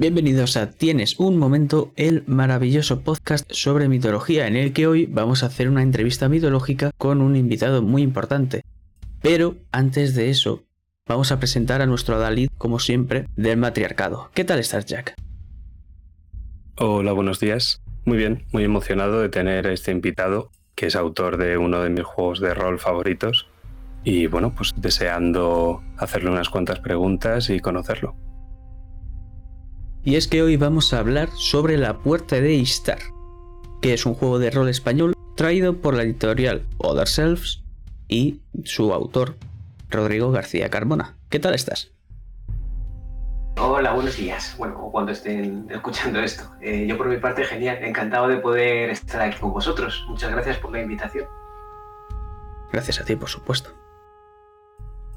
Bienvenidos a Tienes un momento, el maravilloso podcast sobre mitología en el que hoy vamos a hacer una entrevista mitológica con un invitado muy importante. Pero antes de eso, vamos a presentar a nuestro Adalid, como siempre, del matriarcado. ¿Qué tal estás, Jack? Hola, buenos días. Muy bien, muy emocionado de tener este invitado, que es autor de uno de mis juegos de rol favoritos. Y bueno, pues deseando hacerle unas cuantas preguntas y conocerlo. Y es que hoy vamos a hablar sobre La Puerta de Istar, que es un juego de rol español traído por la editorial Other Selves y su autor, Rodrigo García Carmona. ¿Qué tal estás? Hola, buenos días. Bueno, cuando estén escuchando esto. Eh, yo por mi parte, genial. Encantado de poder estar aquí con vosotros. Muchas gracias por la invitación. Gracias a ti, por supuesto.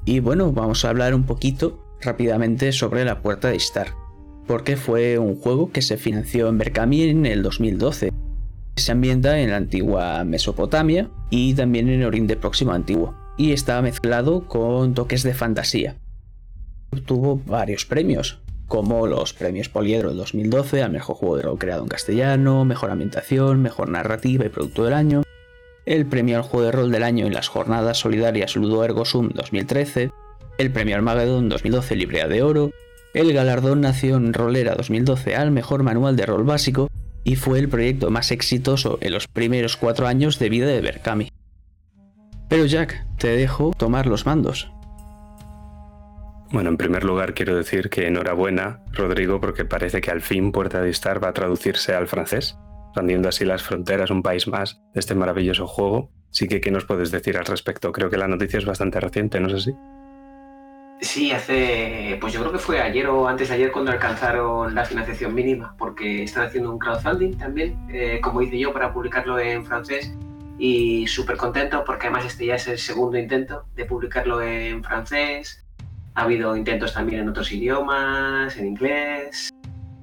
Y bueno, vamos a hablar un poquito rápidamente sobre La Puerta de Istar porque fue un juego que se financió en Berkami en el 2012. Se ambienta en la antigua Mesopotamia y también en Oriente Próximo Antiguo, y estaba mezclado con toques de fantasía. Obtuvo varios premios, como los premios Poliedro del 2012 al mejor juego de rol creado en castellano, mejor ambientación, mejor narrativa y producto del año, el premio al juego de rol del año en las jornadas solidarias Ludo Ergo Sum 2013, el premio Armageddon 2012 Librea de Oro, el galardón Nación Rolera 2012 al mejor manual de rol básico y fue el proyecto más exitoso en los primeros cuatro años de vida de Berkami. Pero Jack, te dejo tomar los mandos. Bueno, en primer lugar quiero decir que enhorabuena, Rodrigo, porque parece que al fin Puerta de Star va a traducirse al francés, expandiendo así las fronteras un país más de este maravilloso juego. Sí que, ¿qué nos puedes decir al respecto? Creo que la noticia es bastante reciente, ¿no sé si? Sí, hace, pues yo creo que fue ayer o antes de ayer cuando alcanzaron la financiación mínima, porque están haciendo un crowdfunding también, eh, como hice yo, para publicarlo en francés. Y súper contento porque además este ya es el segundo intento de publicarlo en francés. Ha habido intentos también en otros idiomas, en inglés,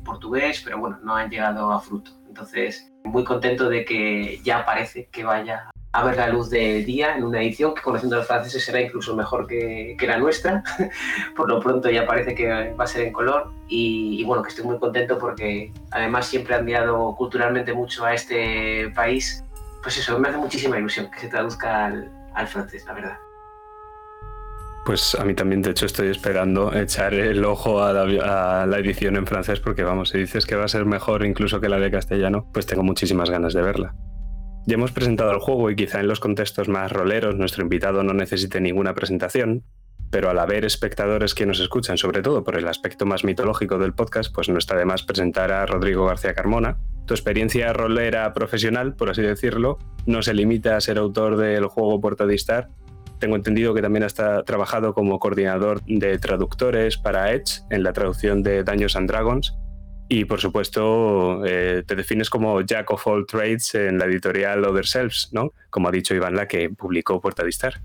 portugués, pero bueno, no han llegado a fruto. Entonces, muy contento de que ya parece que vaya a ver la luz del día en una edición que conociendo a los franceses será incluso mejor que, la nuestra. Por lo pronto ya parece que va a ser en color y, bueno, que estoy muy contento porque además siempre han enviado culturalmente mucho a este país. Pues eso, me hace muchísima ilusión que se traduzca al, francés, la verdad. Pues a mí también, de hecho, estoy esperando echar el ojo a la, a la, edición en francés porque, vamos, si dices que va a ser mejor incluso que la de castellano, pues tengo muchísimas ganas de verla. Ya hemos presentado el juego y quizá en los contextos más roleros nuestro invitado no necesite ninguna presentación, pero al haber espectadores que nos escuchan, sobre todo por el aspecto más mitológico del podcast, pues no está de más presentar a Rodrigo García Carmona. Tu experiencia rolera profesional, por así decirlo, no se limita a ser autor del juego Puerta de Star. Tengo entendido que también has trabajado como coordinador de traductores para Edge en la traducción de Daños and Dragons y por supuesto, eh, te defines como Jack of all trades en la editorial Other Selves, ¿no? Como ha dicho Iván, la que publicó Puerta de Star.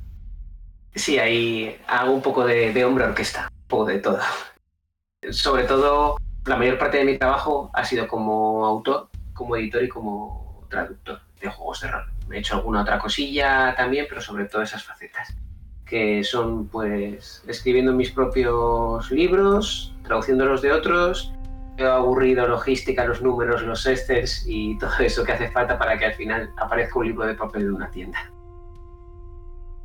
Sí, ahí hago un poco de, de hombre orquesta, un poco de todo. Sobre todo, la mayor parte de mi trabajo ha sido como autor, como editor y como traductor de juegos de rol. He hecho alguna otra cosilla también, pero sobre todo esas facetas, que son pues escribiendo mis propios libros, traduciéndolos de otros aburrido, logística, los números, los excels y todo eso que hace falta para que al final aparezca un libro de papel en una tienda.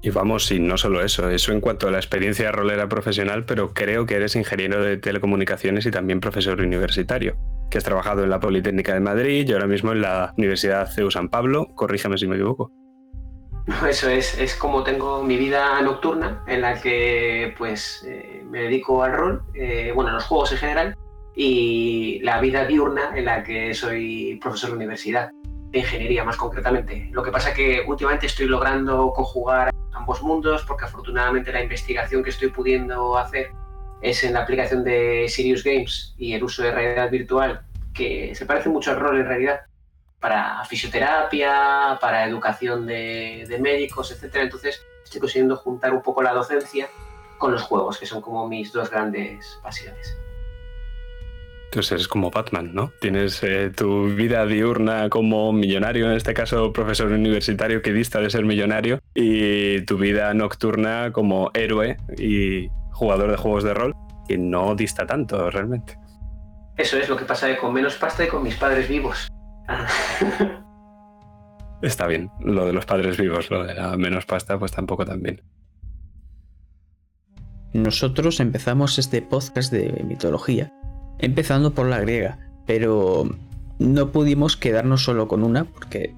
Y vamos, y no solo eso, eso en cuanto a la experiencia rolera profesional, pero creo que eres ingeniero de telecomunicaciones y también profesor universitario, que has trabajado en la Politécnica de Madrid y ahora mismo en la Universidad CEU San Pablo, corrígeme si me equivoco. Eso es, es como tengo mi vida nocturna, en la que pues eh, me dedico al rol, eh, bueno, a los juegos en general, y la vida diurna en la que soy profesor de universidad, de ingeniería más concretamente. Lo que pasa que últimamente estoy logrando conjugar ambos mundos porque afortunadamente la investigación que estoy pudiendo hacer es en la aplicación de Sirius Games y el uso de realidad virtual, que se parece mucho al rol en realidad, para fisioterapia, para educación de, de médicos, etc. Entonces estoy consiguiendo juntar un poco la docencia con los juegos, que son como mis dos grandes pasiones. Entonces eres como Batman, ¿no? Tienes eh, tu vida diurna como millonario, en este caso profesor universitario que dista de ser millonario, y tu vida nocturna como héroe y jugador de juegos de rol, que no dista tanto realmente. Eso es lo que pasa con menos pasta y con mis padres vivos. Está bien, lo de los padres vivos, lo de la menos pasta, pues tampoco tan bien. Nosotros empezamos este podcast de mitología, empezando por la griega, pero no pudimos quedarnos solo con una porque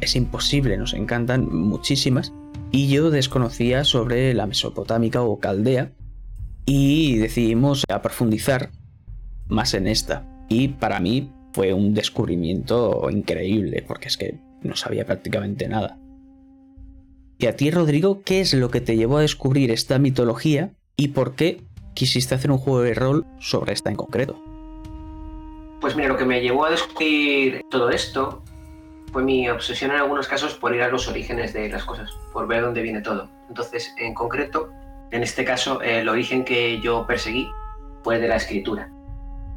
es imposible, nos encantan muchísimas, y yo desconocía sobre la mesopotámica o caldea, y decidimos a profundizar más en esta. Y para mí fue un descubrimiento increíble, porque es que no sabía prácticamente nada. Y a ti, Rodrigo, ¿qué es lo que te llevó a descubrir esta mitología y por qué quisiste hacer un juego de rol sobre esta en concreto? Pues mira, lo que me llevó a descubrir todo esto fue mi obsesión en algunos casos por ir a los orígenes de las cosas, por ver dónde viene todo. Entonces, en concreto, en este caso, el origen que yo perseguí fue de la escritura.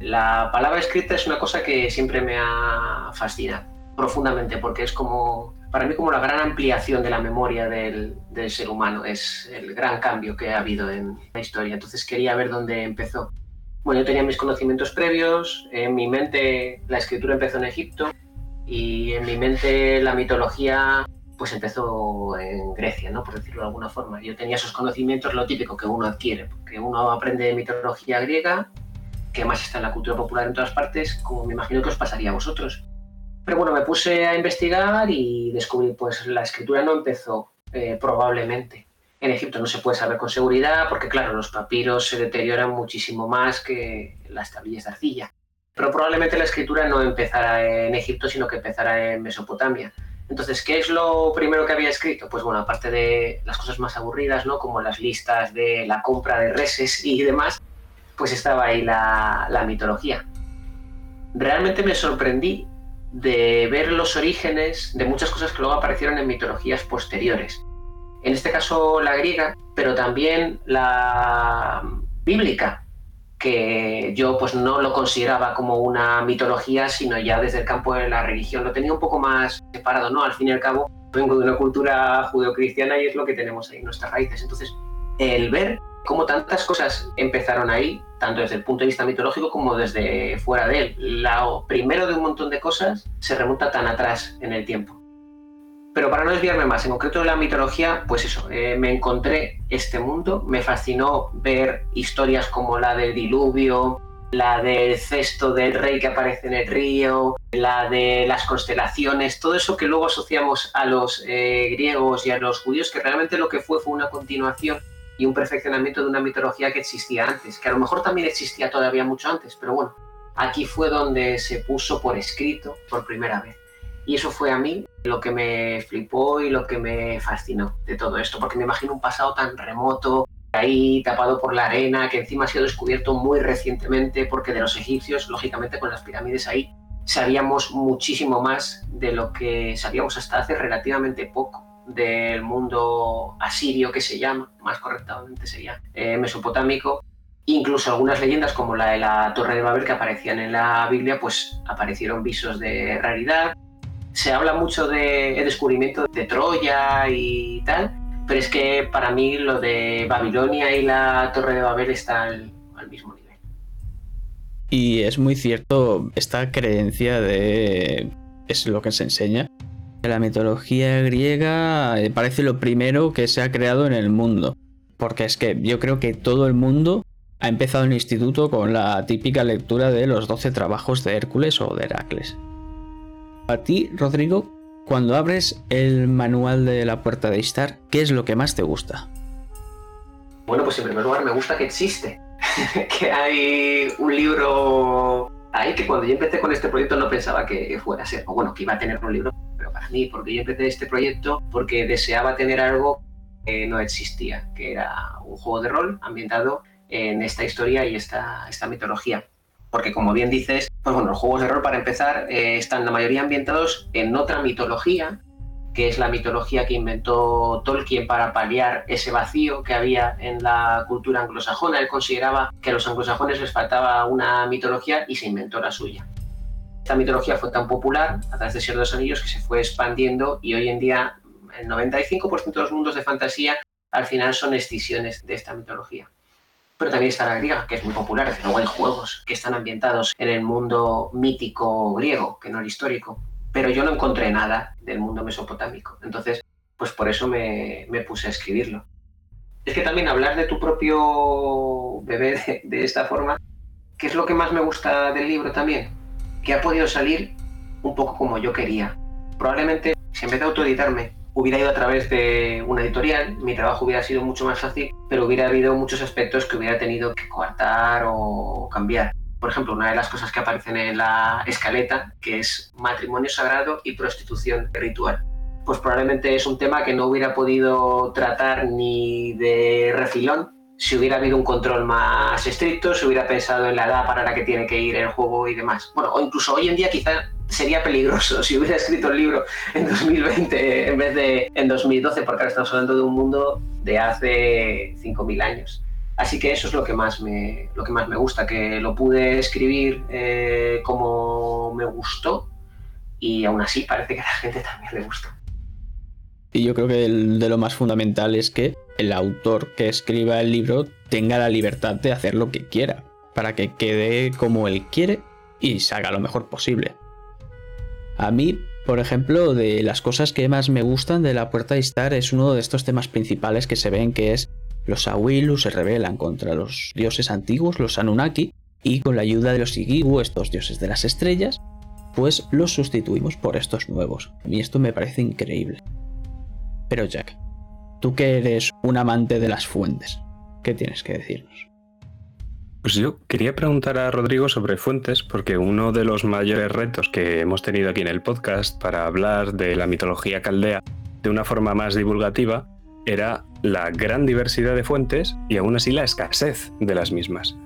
La palabra escrita es una cosa que siempre me ha fascinado profundamente porque es como, para mí, como la gran ampliación de la memoria del, del ser humano. Es el gran cambio que ha habido en la historia. Entonces quería ver dónde empezó. Bueno, yo tenía mis conocimientos previos, en mi mente la escritura empezó en Egipto y en mi mente la mitología pues empezó en Grecia, ¿no? por decirlo de alguna forma. Yo tenía esos conocimientos, lo típico que uno adquiere, porque uno aprende mitología griega, que más está en la cultura popular en todas partes, como me imagino que os pasaría a vosotros. Pero bueno, me puse a investigar y descubrí, pues la escritura no empezó eh, probablemente. En Egipto no se puede saber con seguridad porque, claro, los papiros se deterioran muchísimo más que las tablillas de arcilla. Pero probablemente la escritura no empezara en Egipto, sino que empezara en Mesopotamia. Entonces, ¿qué es lo primero que había escrito? Pues bueno, aparte de las cosas más aburridas, ¿no? Como las listas de la compra de reses y demás, pues estaba ahí la, la mitología. Realmente me sorprendí de ver los orígenes de muchas cosas que luego aparecieron en mitologías posteriores. En este caso la griega, pero también la bíblica, que yo pues no lo consideraba como una mitología, sino ya desde el campo de la religión. Lo tenía un poco más separado, ¿no? Al fin y al cabo, vengo de una cultura judeocristiana y es lo que tenemos ahí, nuestras raíces. Entonces, el ver cómo tantas cosas empezaron ahí, tanto desde el punto de vista mitológico como desde fuera de él. Primero de un montón de cosas se remonta tan atrás en el tiempo. Pero para no desviarme más, en concreto de la mitología, pues eso, eh, me encontré este mundo, me fascinó ver historias como la del diluvio, la del cesto del rey que aparece en el río, la de las constelaciones, todo eso que luego asociamos a los eh, griegos y a los judíos, que realmente lo que fue fue una continuación y un perfeccionamiento de una mitología que existía antes, que a lo mejor también existía todavía mucho antes, pero bueno, aquí fue donde se puso por escrito por primera vez. Y eso fue a mí lo que me flipó y lo que me fascinó de todo esto, porque me imagino un pasado tan remoto, ahí tapado por la arena, que encima ha sido descubierto muy recientemente, porque de los egipcios, lógicamente con las pirámides ahí, sabíamos muchísimo más de lo que sabíamos hasta hace relativamente poco del mundo asirio que se llama, más correctamente sería eh, mesopotámico. Incluso algunas leyendas como la de la Torre de Babel que aparecían en la Biblia, pues aparecieron visos de raridad. Se habla mucho de descubrimiento de Troya y tal, pero es que para mí lo de Babilonia y la Torre de Babel está al, al mismo nivel. Y es muy cierto esta creencia de, es lo que se enseña, la mitología griega eh, parece lo primero que se ha creado en el mundo. Porque es que yo creo que todo el mundo ha empezado el instituto con la típica lectura de los 12 trabajos de Hércules o de Heracles. A ti, Rodrigo, cuando abres el manual de la puerta de Istar, ¿qué es lo que más te gusta? Bueno, pues en primer lugar me gusta que existe. que hay un libro ahí que cuando yo empecé con este proyecto no pensaba que fuera a ser, o bueno, que iba a tener un libro para mí, porque yo empecé este proyecto porque deseaba tener algo que no existía, que era un juego de rol ambientado en esta historia y esta, esta mitología. Porque como bien dices, pues bueno, los juegos de rol para empezar eh, están la mayoría ambientados en otra mitología, que es la mitología que inventó Tolkien para paliar ese vacío que había en la cultura anglosajona. Él consideraba que a los anglosajones les faltaba una mitología y se inventó la suya. Esta mitología fue tan popular a través de Señor de los Anillos que se fue expandiendo y hoy en día el 95% de los mundos de fantasía al final son escisiones de esta mitología. pero también está la griega, que es muy popular. Luego hay juegos que están ambientados en el mundo mítico griego, que no el histórico. Pero yo no encontré nada del mundo mesopotámico. Entonces, pues por eso me, puse a escribirlo. Es que también hablar de tu propio bebé de, esta forma, que es lo que más me gusta del libro también, que ha podido salir un poco como yo quería. Probablemente, si en vez de autoeditarme hubiera ido a través de una editorial, mi trabajo hubiera sido mucho más fácil, pero hubiera habido muchos aspectos que hubiera tenido que coartar o cambiar. Por ejemplo, una de las cosas que aparecen en la escaleta, que es matrimonio sagrado y prostitución ritual. Pues probablemente es un tema que no hubiera podido tratar ni de refilón si hubiera habido un control más estricto, si hubiera pensado en la edad para la que tiene que ir el juego y demás. Bueno, o incluso hoy en día quizá sería peligroso si hubiera escrito el libro en 2020 en vez de en 2012, porque ahora estamos hablando de un mundo de hace 5.000 años. Así que eso es lo que más me, lo que más me gusta, que lo pude escribir eh, como me gustó y aún así parece que a la gente también le gustó. Y yo creo que de lo más fundamental es que el autor que escriba el libro tenga la libertad de hacer lo que quiera, para que quede como él quiere y salga lo mejor posible. A mí, por ejemplo, de las cosas que más me gustan de la Puerta de Istar es uno de estos temas principales que se ven que es los Awilu se rebelan contra los dioses antiguos, los Anunnaki, y con la ayuda de los Igigu, estos dioses de las estrellas, pues los sustituimos por estos nuevos. Y esto me parece increíble. Pero Jack, tú que eres un amante de las fuentes, ¿qué tienes que decirnos? Pues yo quería preguntar a Rodrigo sobre fuentes, porque uno de los mayores retos que hemos tenido aquí en el podcast para hablar de la mitología caldea de una forma más divulgativa era la gran diversidad de fuentes y aún así la escasez de las mismas.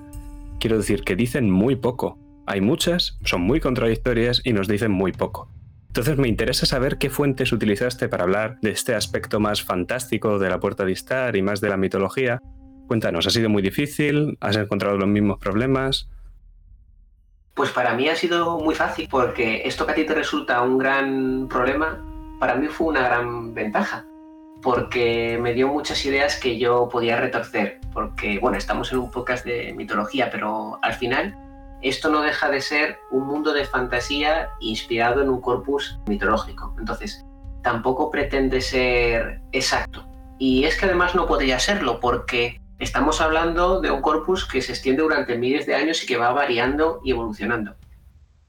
Quiero decir que dicen muy poco. Hay muchas, son muy contradictorias y nos dicen muy poco. Entonces me interesa saber qué fuentes utilizaste para hablar de este aspecto más fantástico de la puerta de Istar y más de la mitología. Cuéntanos, ¿ha sido muy difícil? ¿Has encontrado los mismos problemas? Pues para mí ha sido muy fácil porque esto que a ti te resulta un gran problema, para mí fue una gran ventaja porque me dio muchas ideas que yo podía retorcer, porque bueno, estamos en un podcast de mitología, pero al final esto no deja de ser un mundo de fantasía inspirado en un corpus mitológico. Entonces, tampoco pretende ser exacto. Y es que además no podría serlo porque estamos hablando de un corpus que se extiende durante miles de años y que va variando y evolucionando.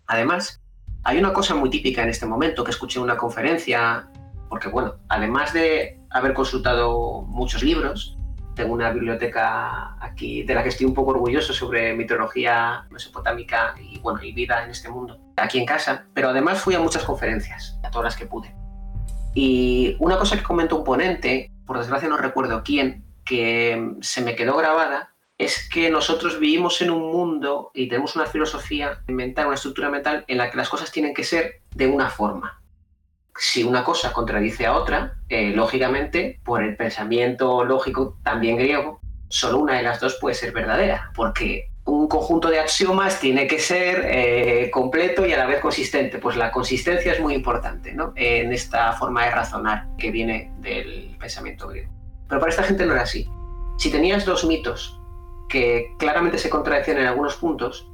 Además, hay una cosa muy típica en este momento que escuché en una conferencia, porque bueno, además de haber consultado muchos libros, tengo una biblioteca aquí de la que estoy un poco orgulloso sobre mitología mesopotámica y bueno, y vida en este mundo, aquí en casa, pero además fui a muchas conferencias, a todas las que pude. Y una cosa que comentó un ponente, por desgracia no recuerdo quién, que se me quedó grabada, es que nosotros vivimos en un mundo y tenemos una filosofía mental, una estructura mental en la que las cosas tienen que ser de una forma si una cosa contradice a otra, eh, lógicamente, por el pensamiento lógico también griego, solo una de las dos puede ser verdadera, porque un conjunto de axiomas tiene que ser eh, completo y a la vez consistente. Pues la consistencia es muy importante ¿no? en esta forma de razonar que viene del pensamiento griego. Pero para esta gente no era así. Si tenías dos mitos que claramente se contradecían en algunos puntos,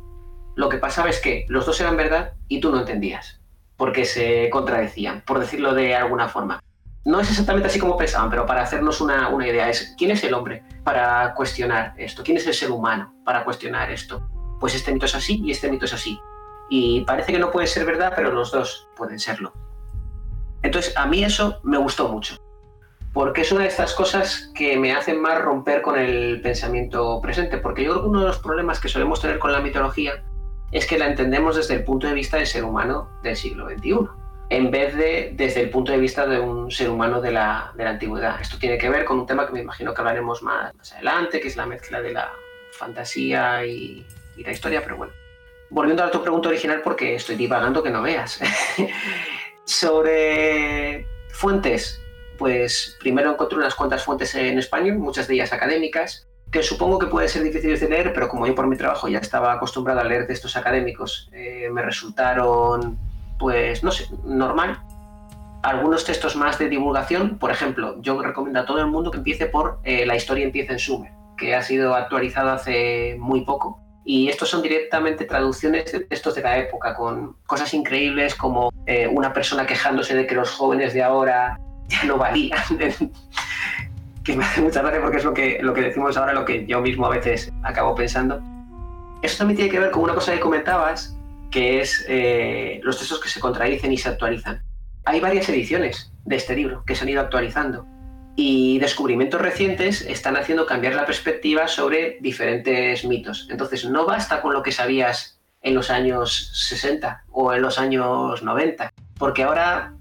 lo que pasaba es que los dos eran verdad y tú no entendías porque se contradecían, por decirlo de alguna forma. No es exactamente así como pensaban, pero para hacernos una, idea es, ¿quién es el hombre para cuestionar esto? ¿Quién es el ser humano para cuestionar esto? Pues este mito es así y este mito es así. Y parece que no puede ser verdad, pero los dos pueden serlo. Entonces, a mí eso me gustó mucho, porque es una de estas cosas que me hacen más romper con el pensamiento presente, porque yo creo que uno de los problemas que solemos tener con la mitología es que la entendemos desde el punto de vista del ser humano del siglo XXI, en vez de desde el punto de vista de un ser humano de la, antigüedad. Esto tiene que ver con un tema que me imagino que hablaremos más, adelante, que es la mezcla de la fantasía y, la historia, pero bueno. Volviendo a tu pregunta original, porque estoy divagando que no veas. Sobre fuentes, pues primero encontré unas cuantas fuentes en español, muchas de ellas académicas, que supongo que puede ser difícil de leer, pero como yo por mi trabajo ya estaba acostumbrado a leer textos académicos, eh, me resultaron, pues, no sé, normal. Algunos textos más de divulgación, por ejemplo, yo recomiendo a todo el mundo que empiece por eh, La historia empieza en Sumer, que ha sido actualizado hace muy poco. Y estos son directamente traducciones de textos de la época, con cosas increíbles como eh, una persona quejándose de que los jóvenes de ahora ya no valían. que me hace mucha gracia porque es lo que, lo que decimos ahora, lo que yo mismo a veces acabo pensando. Esto también tiene que ver con una cosa que comentabas, que es eh, los textos que se contradicen y se actualizan. Hay varias ediciones de este libro que se han ido actualizando y descubrimientos recientes están haciendo cambiar la perspectiva sobre diferentes mitos. Entonces, no basta con lo que sabías en los años 60 o en los años 90, porque ahora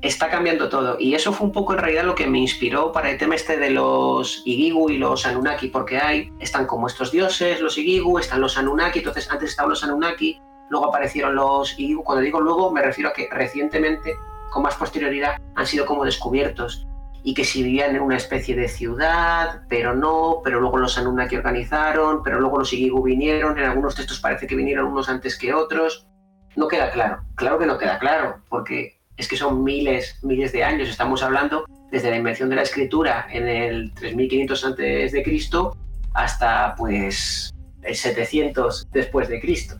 está cambiando todo. Y eso fue un poco en realidad lo que me inspiró para el tema este de los Igigu y los Anunnaki, porque hay, están como estos dioses, los Igigu, están los Anunnaki, entonces antes estaban los Anunnaki, luego aparecieron los Igigu. Cuando digo luego, me refiero a que recientemente, con más posterioridad, han sido como descubiertos y que si vivían en una especie de ciudad, pero no, pero luego los Anunnaki organizaron, pero luego los Igigu vinieron, en algunos textos parece que vinieron unos antes que otros. No queda claro, claro que no queda claro, porque es que son miles, miles de años. Estamos hablando desde la invención de la escritura en el 3500 antes de Cristo hasta pues el 700 después de Cristo.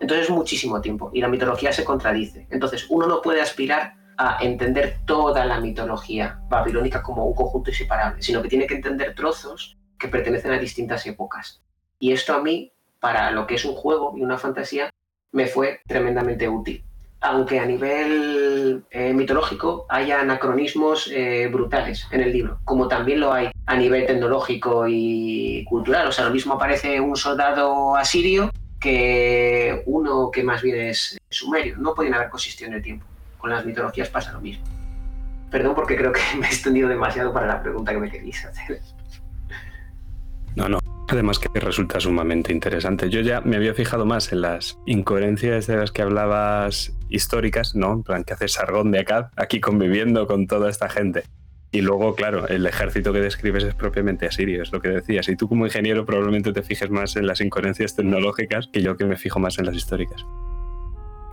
Entonces es muchísimo tiempo y la mitología se contradice. Entonces uno no puede aspirar a entender toda la mitología babilónica como un conjunto inseparable, sino que tiene que entender trozos que pertenecen a distintas épocas. Y esto a mí, para lo que es un juego y una fantasía, me fue tremendamente útil aunque a nivel eh, mitológico haya anacronismos eh, brutales en el libro, como también lo hay a nivel tecnológico y cultural. O sea, lo mismo aparece un soldado asirio que uno que más bien es sumerio. No pueden haber consistido en el tiempo. Con las mitologías pasa lo mismo. Perdón porque creo que me he extendido demasiado para la pregunta que me queréis hacer. Además que resulta sumamente interesante. Yo ya me había fijado más en las incoherencias de las que hablabas históricas, ¿no? En plan, que hace Sargón de acá, aquí conviviendo con toda esta gente. Y luego, claro, el ejército que describes es propiamente asirio, es lo que decías. Y tú como ingeniero probablemente te fijes más en las incoherencias tecnológicas que yo que me fijo más en las históricas.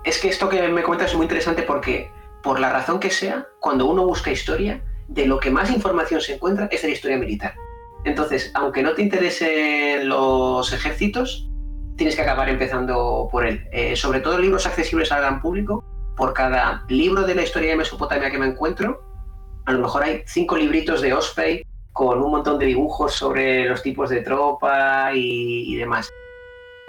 Es que esto que me cuentas es muy interesante porque, por la razón que sea, cuando uno busca historia, de lo que más información se encuentra es de la historia militar. Entonces, aunque no te interesen los ejércitos, tienes que acabar empezando por él. Eh, sobre todo libros accesibles al gran público. Por cada libro de la historia de Mesopotamia que me encuentro, a lo mejor hay cinco libritos de Osprey con un montón de dibujos sobre los tipos de tropa y, y demás.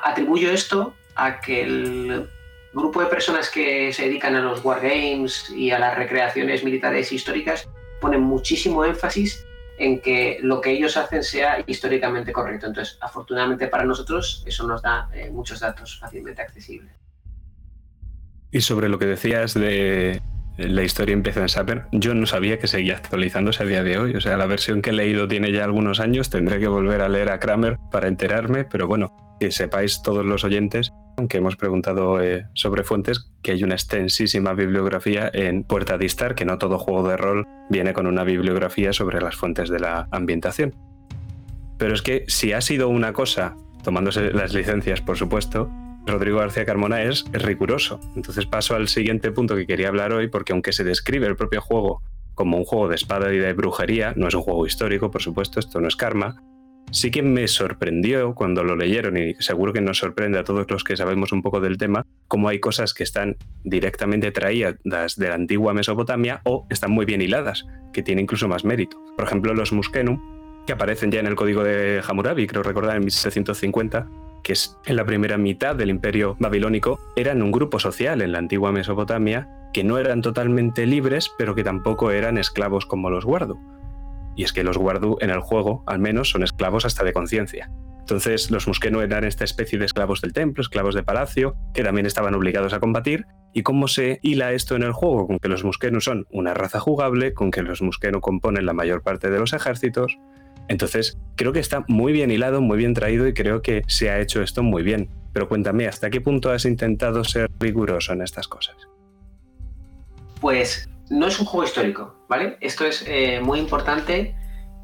Atribuyo esto a que el grupo de personas que se dedican a los wargames y a las recreaciones militares históricas ponen muchísimo énfasis en que lo que ellos hacen sea históricamente correcto. Entonces, afortunadamente para nosotros, eso nos da eh, muchos datos fácilmente accesibles. Y sobre lo que decías de la historia empieza en Saper, yo no sabía que seguía actualizándose a día de hoy. O sea, la versión que he leído tiene ya algunos años, tendré que volver a leer a Kramer para enterarme, pero bueno, que sepáis todos los oyentes aunque hemos preguntado eh, sobre fuentes, que hay una extensísima bibliografía en Puerta Distar, que no todo juego de rol viene con una bibliografía sobre las fuentes de la ambientación. Pero es que si ha sido una cosa, tomándose las licencias por supuesto, Rodrigo García Carmona es riguroso. Entonces paso al siguiente punto que quería hablar hoy, porque aunque se describe el propio juego como un juego de espada y de brujería, no es un juego histórico, por supuesto, esto no es karma, sí que me sorprendió cuando lo leyeron y seguro que nos sorprende a todos los que sabemos un poco del tema, cómo hay cosas que están directamente traídas de la antigua Mesopotamia o están muy bien hiladas, que tienen incluso más mérito. Por ejemplo, los Muskenum, que aparecen ya en el código de Hammurabi, creo recordar en 1750, que es en la primera mitad del imperio babilónico, eran un grupo social en la antigua Mesopotamia que no eran totalmente libres, pero que tampoco eran esclavos como los Guardu y es que los Guardu en el juego, al menos, son esclavos hasta de conciencia. Entonces, los Muskenu eran esta especie de esclavos del templo, esclavos de palacio, que también estaban obligados a combatir. ¿Y cómo se hila esto en el juego? Con que los Muskenu son una raza jugable, con que los Muskenu componen la mayor parte de los ejércitos. Entonces, creo que está muy bien hilado, muy bien traído y creo que se ha hecho esto muy bien. Pero cuéntame, ¿hasta qué punto has intentado ser riguroso en estas cosas? Pues no es un juego histórico, ¿vale? Esto es eh, muy importante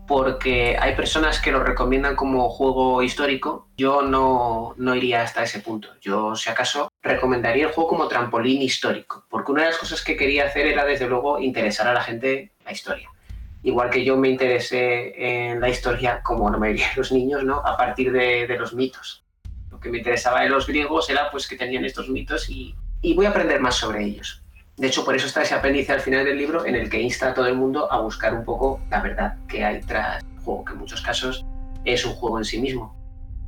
porque hay personas que lo recomiendan como juego histórico. Yo no, no iría hasta ese punto. Yo, si acaso, recomendaría el juego como trampolín histórico, porque una de las cosas que quería hacer era, desde luego, interesar a la gente la historia. igual que yo me interesé en la historia, como no me dirían los niños, ¿no? a partir de, los mitos. Lo que me interesaba de los griegos era pues, que tenían estos mitos y, y voy a aprender más sobre ellos. De hecho, por eso está ese apéndice al final del libro en el que insta a todo el mundo a buscar un poco la verdad que hay tras el juego, que en muchos casos es un juego en sí mismo.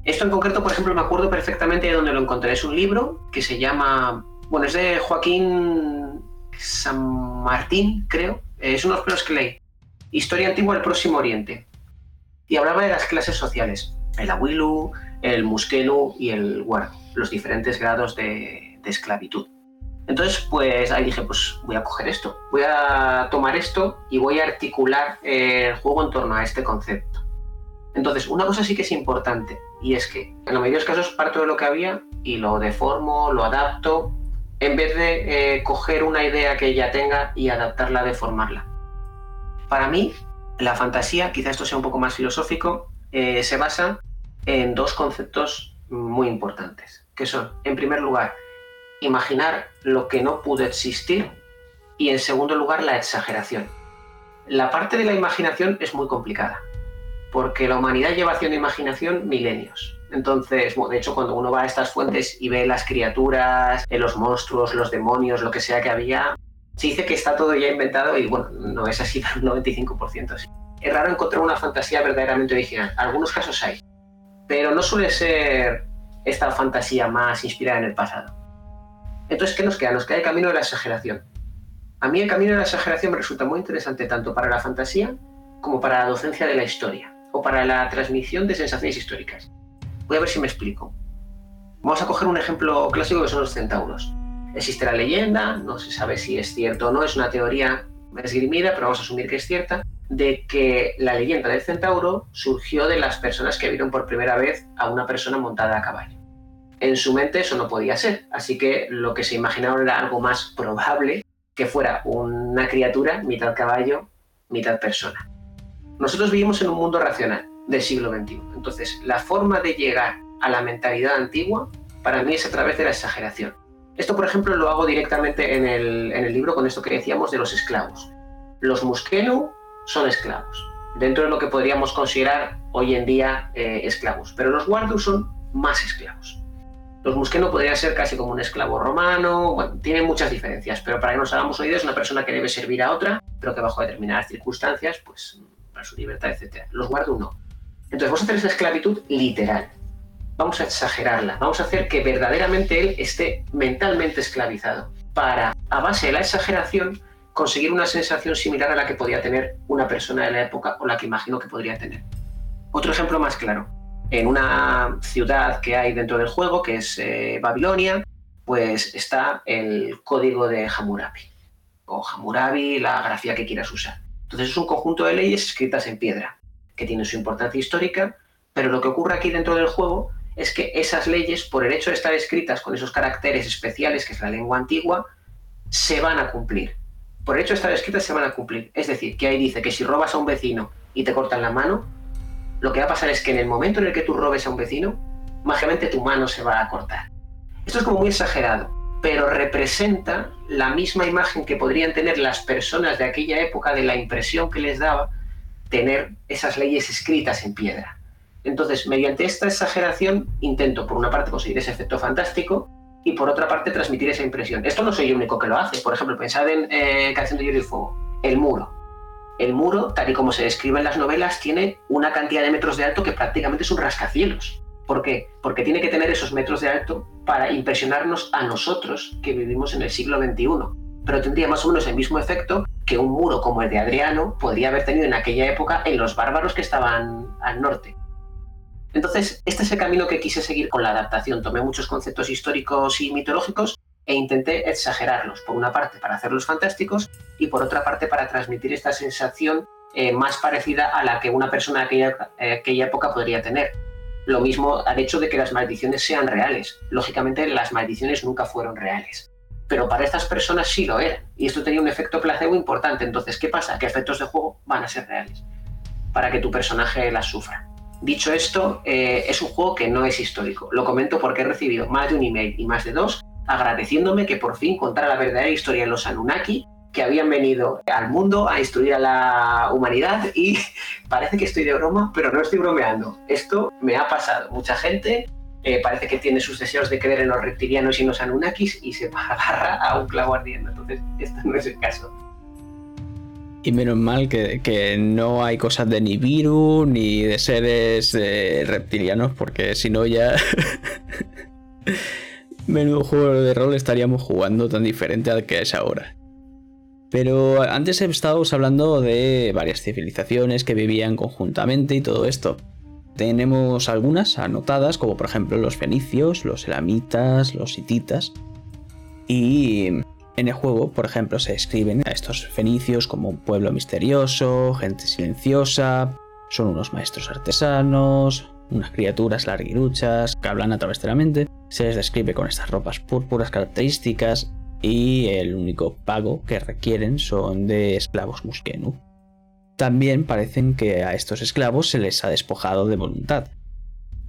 Esto en concreto, por ejemplo, me acuerdo perfectamente de dónde lo encontré. Es un libro que se llama, bueno, es de Joaquín San Martín, creo. Es unos que leí. Historia antigua del Próximo Oriente. Y hablaba de las clases sociales. El abuelu, el musquenu y el guardo. Los diferentes grados de, esclavitud. Entonces, pues ahí dije, pues voy a coger esto. Voy a tomar esto y voy a articular el juego en torno a este concepto. Entonces, una cosa sí que es importante, y es que en la mayoría de los casos parto de lo que había y lo deformo, lo adapto, en vez de eh, coger una idea que ya tenga y adaptarla, deformarla. Para mí, la fantasía, quizá esto sea un poco más filosófico, eh, se basa en dos conceptos muy importantes, que son, en primer lugar, imaginar lo que no pudo existir y, en segundo lugar, la exageración. La parte de la imaginación es muy complicada porque la humanidad lleva haciendo imaginación milenios. Entonces, de hecho, cuando uno va a estas fuentes y ve las criaturas, eh, los monstruos, los demonios, lo que sea que había, se dice que está todo ya inventado y bueno, no es así, pero un 95%. Es raro encontrar una fantasía verdaderamente original. Algunos casos hay, pero no suele ser esta fantasía más inspirada en el pasado. Entonces, ¿qué nos queda? Nos queda el camino de la exageración. A mí el camino de la exageración me resulta muy interesante tanto para la fantasía como para la docencia de la historia o para la transmisión de sensaciones históricas. Voy a ver si me explico. Vamos a coger un ejemplo clásico que son los centauros. Existe la leyenda, no se sabe si es cierto o no, es una teoría esgrimida, pero vamos a asumir que es cierta, de que la leyenda del centauro surgió de las personas que vieron por primera vez a una persona montada a caballo. En su mente eso no podía ser, así que lo que se imaginaron era algo más probable que fuera una criatura, mitad caballo, mitad persona. Nosotros vivimos en un mundo racional del siglo XXI. Entonces, la forma de llegar a la mentalidad antigua para mí es a través de la exageración. Esto, por ejemplo, lo hago directamente en el, libro con esto que decíamos de los esclavos. Los muskenu son esclavos, dentro de lo que podríamos considerar hoy en día eh, esclavos, pero los guardus son más esclavos. Los muskenu podría ser casi como un esclavo romano, bueno, tienen muchas diferencias, pero para que nos hagamos idea es una persona que debe servir a otra, pero que bajo determinadas circunstancias pues para su libertad, etc. Los guardo no. Entonces vamos a hacer esa esclavitud literal. Vamos a exagerarla. Vamos a hacer que verdaderamente él esté mentalmente esclavizado para, a base de la exageración, conseguir una sensación similar a la que podía tener una persona de la época o la que imagino que podría tener. Otro ejemplo más claro. En una ciudad que hay dentro del juego, que es eh, Babilonia, pues está el código de Hammurabi. O Hammurabi, la grafía que quieras usar. Entonces es un conjunto de leyes escritas en piedra, que tienen su importancia histórica, pero lo que ocurre aquí dentro del juego es que esas leyes, por el hecho de estar escritas con esos caracteres especiales, que es la lengua antigua, se van a cumplir. Por el hecho de estar escritas se van a cumplir. Es decir, que ahí dice que si robas a un vecino y te cortan la mano, lo que va a pasar es que en el momento en el que tú robes a un vecino, mágicamente tu mano se va a cortar. Esto es como muy exagerado, pero representa la misma imagen que podrían tener las personas de aquella época de la impresión que les daba tener esas leyes escritas en piedra. Entonces, mediante esta exageración, intento, por una parte, conseguir ese efecto fantástico y, por otra parte, transmitir esa impresión. Esto no soy el único que lo hace. Por ejemplo, pensad en eh, Canción de Hielo y Fuego, el muro. El muro, tal y como se describe en las novelas, tiene una cantidad de metros de alto que prácticamente es un rascacielos. ¿Por qué? Porque tiene que tener esos metros de alto para impresionarnos a nosotros que vivimos en el siglo XXI. Pero tendría más o menos el mismo efecto que un muro como el de Adriano podría haber tenido en aquella época en los bárbaros que estaban al norte. Entonces, este es el camino que quise seguir con la adaptación. Tomé muchos conceptos históricos y mitológicos e intenté exagerarlos, por una parte para hacerlos fantásticos y por otra parte para transmitir esta sensación eh, más parecida a la que una persona de aquella, eh, aquella época podría tener lo mismo al hecho de que las maldiciones sean reales. Lógicamente las maldiciones nunca fueron reales. Pero para estas personas sí lo eran. Y esto tenía un efecto placebo importante. Entonces, ¿qué pasa? Que efectos de juego van a ser reales. Para que tu personaje las sufra. Dicho esto, eh, es un juego que no es histórico. Lo comento porque he recibido más de un email y más de dos agradeciéndome que por fin contara la verdadera historia de los Anunnaki que habían venido al mundo a instruir a la humanidad y parece que estoy de broma, pero no estoy bromeando. Esto me ha pasado. Mucha gente eh, parece que tiene sus deseos de creer en los reptilianos y en los Anunnakis y se agarra a un clavo ardiendo. Entonces, esto no es el caso. Y menos mal que, no hay cosas de Nibiru ni de seres eh, reptilianos, porque si no ya. Menudo juego de rol estaríamos jugando tan diferente al que es ahora. Pero antes estábamos hablando de varias civilizaciones que vivían conjuntamente y todo esto. Tenemos algunas anotadas, como por ejemplo los fenicios, los elamitas, los hititas. Y en el juego, por ejemplo, se describen a estos fenicios como un pueblo misterioso, gente silenciosa, son unos maestros artesanos, unas criaturas larguiruchas que hablan a través de la mente. Se les describe con estas ropas púrpuras características y el único pago que requieren son de esclavos muskenu. También parecen que a estos esclavos se les ha despojado de voluntad.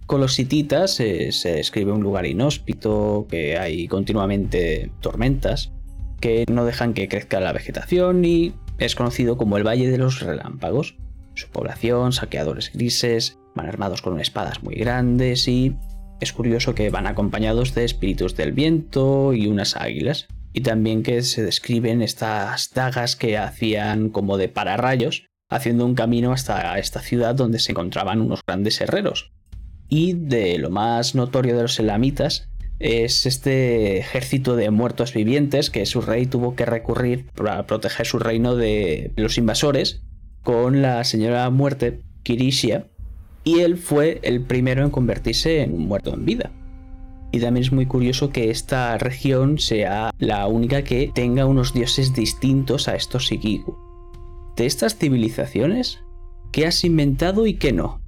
Con los hititas se describe un lugar inhóspito, que hay continuamente tormentas, que no dejan que crezca la vegetación y es conocido como el Valle de los Relámpagos. Su población, saqueadores grises, van armados con espadas muy grandes y es curioso que van acompañados de espíritus del viento y unas águilas. Y también que se describen estas dagas que hacían como de pararrayos, haciendo un camino hasta esta ciudad donde se encontraban unos grandes herreros. Y de lo más notorio de los elamitas es este ejército de muertos vivientes que su rey tuvo que recurrir para proteger su reino de los invasores con la señora muerte, Kirishia, y él fue el primero en convertirse en un muerto en vida. Y también es muy curioso que esta región sea la única que tenga unos dioses distintos a estos Sikiku. De estas civilizaciones, ¿qué has inventado y qué no?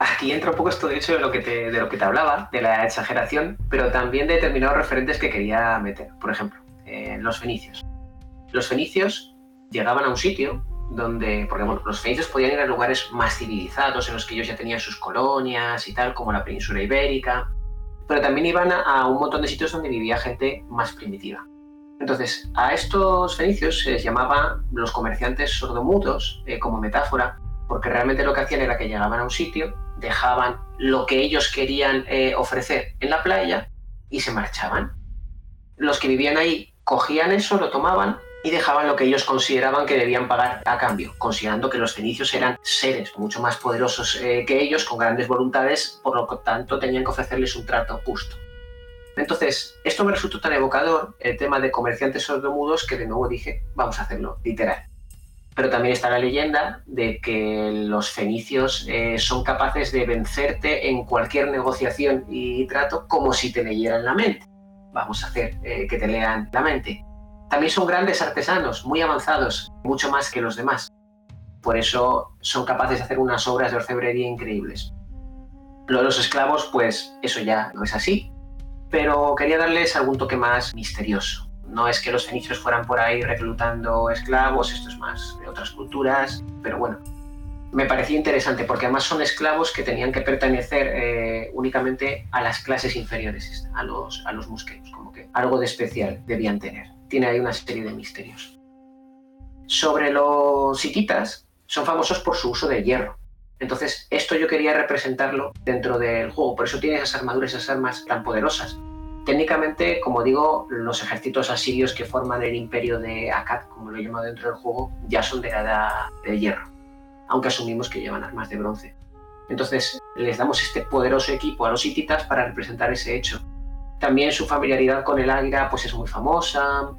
Aquí entra un poco esto de hecho de lo que te, de lo que te hablaba, de la exageración, pero también de determinados referentes que quería meter. Por ejemplo, eh, los fenicios. Los fenicios llegaban a un sitio donde, porque los fenicios podían ir a lugares más civilizados, en los que ellos ya tenían sus colonias y tal, como la península ibérica, pero también iban a, un montón de sitios donde vivía gente más primitiva. Entonces, a estos fenicios se les llamaba los comerciantes sordomudos eh, como metáfora, porque realmente lo que hacían era que llegaban a un sitio, dejaban lo que ellos querían eh, ofrecer en la playa y se marchaban. Los que vivían ahí cogían eso, lo tomaban y dejaban lo que ellos consideraban que debían pagar a cambio, considerando que los fenicios eran seres mucho más poderosos eh, que ellos, con grandes voluntades, por lo tanto tenían que ofrecerles un trato justo. Entonces, esto me resultó tan evocador, el tema de comerciantes sordomudos, que de nuevo dije, vamos a hacerlo literal. Pero también está la leyenda de que los fenicios eh, son capaces de vencerte en cualquier negociación y trato como si te leyeran la mente. Vamos a hacer eh, que te lean la mente. También son grandes artesanos, muy avanzados, mucho más que los demás. Por eso son capaces de hacer unas obras de orfebrería increíbles. Lo de los esclavos, pues eso ya no es así. Pero quería darles algún toque más misterioso. No es que los fenicios fueran por ahí reclutando esclavos, esto es más de otras culturas, pero bueno, me parecía interesante porque además son esclavos que tenían que pertenecer eh, únicamente a las clases inferiores, a los, a como que algo de especial debían tener. Tiene ahí una serie de misterios. Sobre los hititas, son famosos por su uso de hierro. Entonces, esto yo quería representarlo dentro del juego, por eso tiene esas armaduras, esas armas tan poderosas. Técnicamente, como digo, los ejércitos asirios que forman el imperio de Akkad, como lo llamo dentro del juego, ya son de edad de hierro, aunque asumimos que llevan armas de bronce. Entonces, les damos este poderoso equipo a los hititas para representar ese hecho. También su familiaridad con el águila pues, es muy famosa.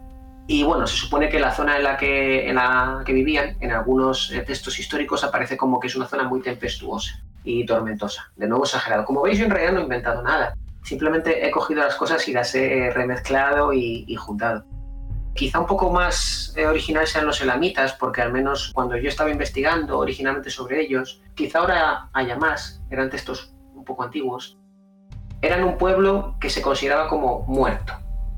Y bueno, se supone que la zona en la que, en la que vivían, en algunos eh, textos históricos, aparece como que es una zona muy tempestuosa y tormentosa. De nuevo exagerado. Como veis, yo en realidad no he inventado nada Simplemente he cogido las cosas y las he remezclado y, juntado. Quizá un poco más eh, original sean los elamitas, porque al menos cuando yo estaba investigando originalmente sobre ellos, quizá ahora haya más, eran textos un poco antiguos, eran un pueblo que se consideraba como muerto.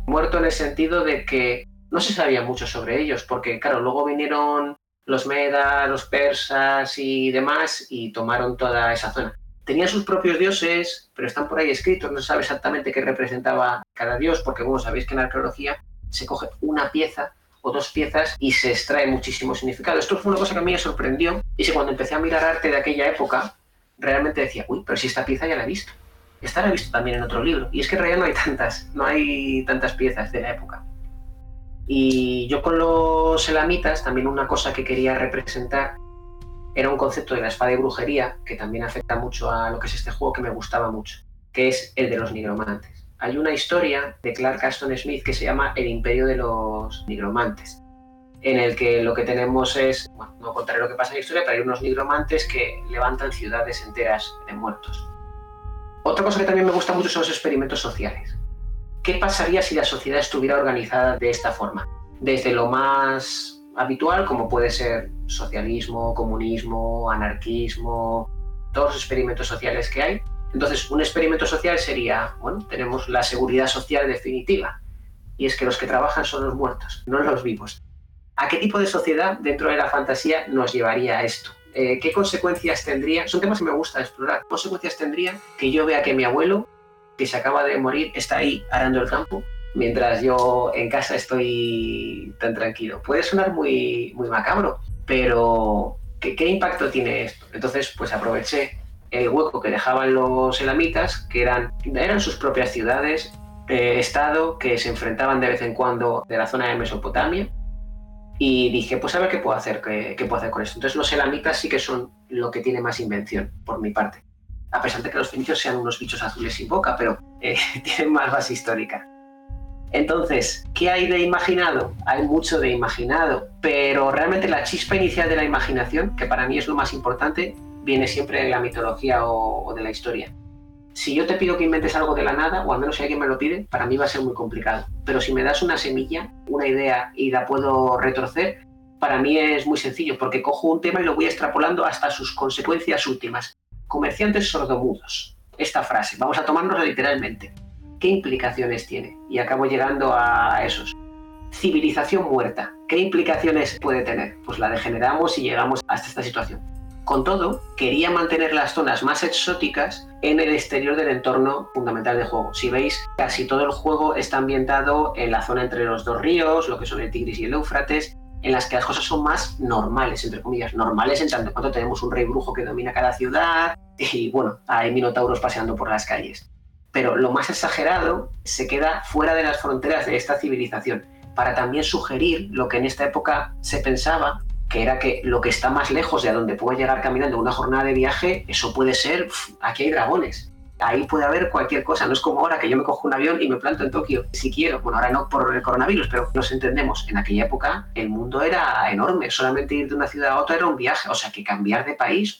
Muerto en el sentido de que no se sabía mucho sobre ellos, porque claro, luego vinieron los medas, los persas y demás y tomaron toda esa zona. Tenían sus propios dioses, pero están por ahí escritos, no se sabe exactamente qué representaba cada dios, porque como sabéis que en arqueología se coge una pieza o dos piezas y se extrae muchísimo significado. Esto fue una cosa que a mí me sorprendió y si cuando empecé a mirar arte de aquella época, realmente decía, uy, pero si esta pieza ya la he visto. Esta la he visto también en otro libro. Y es que en realidad no hay tantas, no hay tantas piezas de la época. Y yo con los elamitas, también una cosa que quería representar era un concepto de la espada de brujería, que también afecta mucho a lo que es este juego, que me gustaba mucho, que es el de los nigromantes. Hay una historia de Clark Aston Smith que se llama El imperio de los nigromantes, en el que lo que tenemos es, bueno, no contaré lo que pasa en la historia, pero hay unos nigromantes que levantan ciudades enteras de muertos. Otra cosa que también me gusta mucho son los experimentos sociales. ¿Qué pasaría si la sociedad estuviera organizada de esta forma? Desde lo más habitual, como puede ser socialismo, comunismo, anarquismo, todos los experimentos sociales que hay. Entonces, un experimento social sería, bueno, tenemos la seguridad social definitiva, y es que los que trabajan son los muertos, no los vivos. ¿A qué tipo de sociedad dentro de la fantasía nos llevaría esto? Eh, ¿Qué consecuencias tendría? Son temas que me gusta explorar. ¿Qué consecuencias tendría que yo vea que mi abuelo, que se acaba de morir, está ahí arando el campo mientras yo en casa estoy tan tranquilo. Puede sonar muy, muy macabro, pero ¿qué, ¿qué, impacto tiene esto? Entonces, pues aproveché el hueco que dejaban los elamitas, que eran, eran sus propias ciudades, eh, estado, que se enfrentaban de vez en cuando de la zona de Mesopotamia, y dije, pues a ver qué puedo hacer, qué, qué puedo hacer con esto. Entonces los elamitas sí que son lo que tiene más invención, por mi parte. A pesar de que los fenicios sean unos bichos azules sin boca, pero eh, tienen más base histórica. Entonces, ¿qué hay de imaginado? Hay mucho de imaginado, pero realmente la chispa inicial de la imaginación, que para mí es lo más importante, viene siempre de la mitología o, de la historia. Si yo te pido que inventes algo de la nada, o al menos si alguien me lo pide, para mí va a ser muy complicado. Pero si me das una semilla, una idea y la puedo retorcer, para mí es muy sencillo, porque cojo un tema y lo voy extrapolando hasta sus consecuencias últimas. Comerciantes sordomudos. Esta frase, vamos a tomárnosla literalmente ¿qué implicaciones tiene? Y acabo llegando a esos. Civilización muerta, ¿qué implicaciones puede tener? Pues la degeneramos y llegamos hasta esta situación. Con todo, quería mantener las zonas más exóticas en el exterior del entorno fundamental del juego. Si veis, casi todo el juego está ambientado en la zona entre los dos ríos, lo que son el Tigris y el Éufrates, en las que las cosas son más normales, entre comillas, normales en tanto cuanto tenemos un rey brujo que domina cada ciudad y bueno, hay minotauros paseando por las calles. Pero lo más exagerado se queda fuera de las fronteras de esta civilización, para también sugerir lo que en esta época se pensaba, que era que lo que está más lejos de a donde puedo llegar caminando una jornada de viaje, eso puede ser, aquí hay dragones, ahí puede haber cualquier cosa. No es como ahora que yo me cojo un avión y me planto en Tokio, si quiero. Bueno, ahora no por el coronavirus, pero nos entendemos. En aquella época el mundo era enorme. Solamente ir de una ciudad a otra era un viaje. O sea que cambiar de país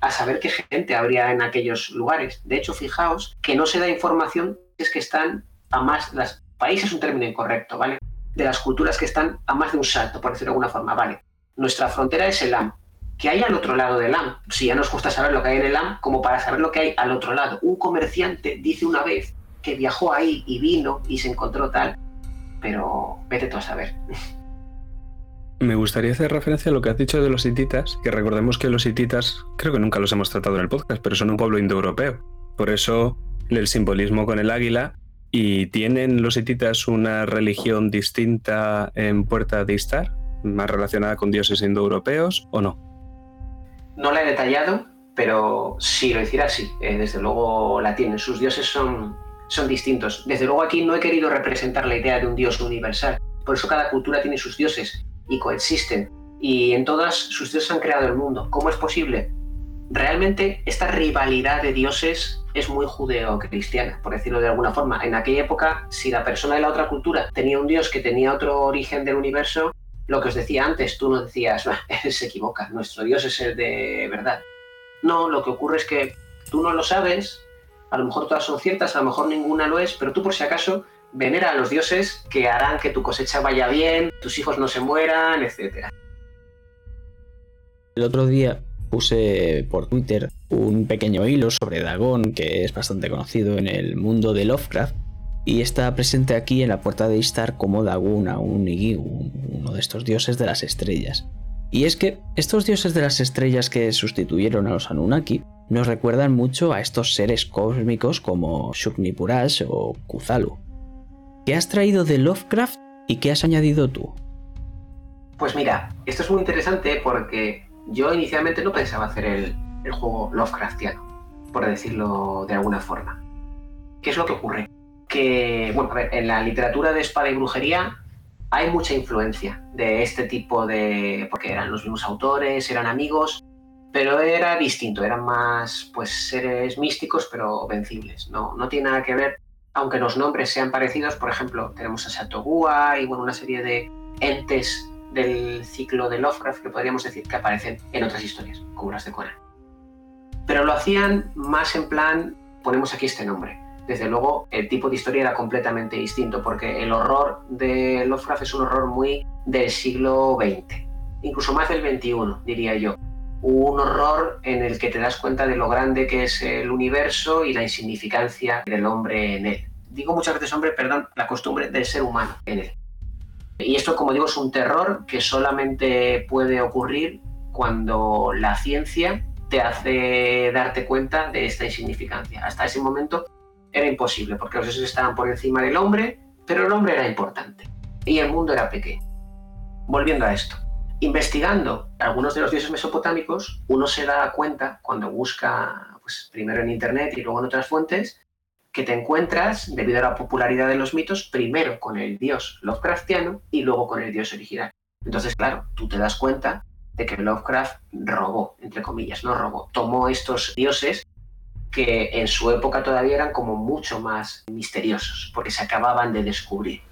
a saber qué gente habría en aquellos lugares. De hecho, fijaos que no se da información, es que están a más, las países es un término incorrecto, ¿vale? De las culturas que están a más de un salto, por decirlo de alguna forma, ¿vale? Nuestra frontera es el AM. ¿Qué hay al otro lado del AM? Si ya nos gusta saber lo que hay en el AM, como para saber lo que hay al otro lado. Un comerciante dice una vez que viajó ahí y vino y se encontró tal, pero vete tú a saber. Me gustaría hacer referencia a lo que has dicho de los hititas, que recordemos que los hititas, creo que nunca los hemos tratado en el podcast, pero son un pueblo indoeuropeo. Por eso el simbolismo con el águila. ¿Y tienen los hititas una religión distinta en Puerta de Istar, más relacionada con dioses indoeuropeos o no? No la he detallado, pero si lo hiciera, sí. Eh, desde luego la tienen. Sus dioses son, son distintos. Desde luego aquí no he querido representar la idea de un dios universal. Por eso cada cultura tiene sus dioses y coexisten. Y en todas sus dioses han creado el mundo. ¿Cómo es posible? Realmente esta rivalidad de dioses es muy judeo-cristiana, por decirlo de alguna forma. En aquella época, si la persona de la otra cultura tenía un dios que tenía otro origen del universo, lo que os decía antes, tú no decías, se equivoca, nuestro dios es el de verdad. No, lo que ocurre es que tú no lo sabes, a lo mejor todas son ciertas, a lo mejor ninguna lo es, pero tú por si acaso venera a los dioses que harán que tu cosecha vaya bien, tus hijos no se mueran, etc. El otro día puse por Twitter un pequeño hilo sobre Dagon, que es bastante conocido en el mundo de Lovecraft, y está presente aquí en la puerta de Istar como Daguna, un Igigu, uno de estos dioses de las estrellas. Y es que estos dioses de las estrellas que sustituyeron a los Anunnaki nos recuerdan mucho a estos seres cósmicos como Shuknipurash o Kuzalu. ¿Qué has traído de Lovecraft y qué has añadido tú? Pues mira, esto es muy interesante porque yo inicialmente no pensaba hacer el, el juego Lovecraftiano, por decirlo de alguna forma. ¿Qué es lo que ocurre? Que, bueno, a en la literatura de espada y brujería hay mucha influencia de este tipo de... porque eran los mismos autores, eran amigos, pero era distinto, eran más pues seres místicos pero vencibles. No, no tiene nada que ver, aunque los nombres sean parecidos, por ejemplo, tenemos a Satogua y bueno, una serie de entes del ciclo de Lovecraft que podríamos decir que aparecen en otras historias, como las de Conan. Pero lo hacían más en plan, ponemos aquí este nombre. Desde luego, el tipo de historia era completamente distinto, porque el horror de Lovecraft es un horror muy del siglo XX, incluso más del XXI, diría yo un horror en el que te das cuenta de lo grande que es el universo y la insignificancia del hombre en él. Digo muchas veces hombre, perdón, la costumbre del ser humano en él. Y esto, como digo, es un terror que solamente puede ocurrir cuando la ciencia te hace darte cuenta de esta insignificancia. Hasta ese momento era imposible, porque los dioses estaban por encima del hombre, pero el hombre era importante y el mundo era pequeño. Volviendo a esto, investigando algunos de los dioses mesopotámicos, uno se da cuenta cuando busca pues, primero en Internet y luego en otras fuentes, que te encuentras, debido a la popularidad de los mitos, primero con el dios Lovecraftiano y luego con el dios original. Entonces, claro, tú te das cuenta de que Lovecraft robó, entre comillas, no robó, tomó estos dioses que en su época todavía eran como mucho más misteriosos, porque se acababan de descubrir.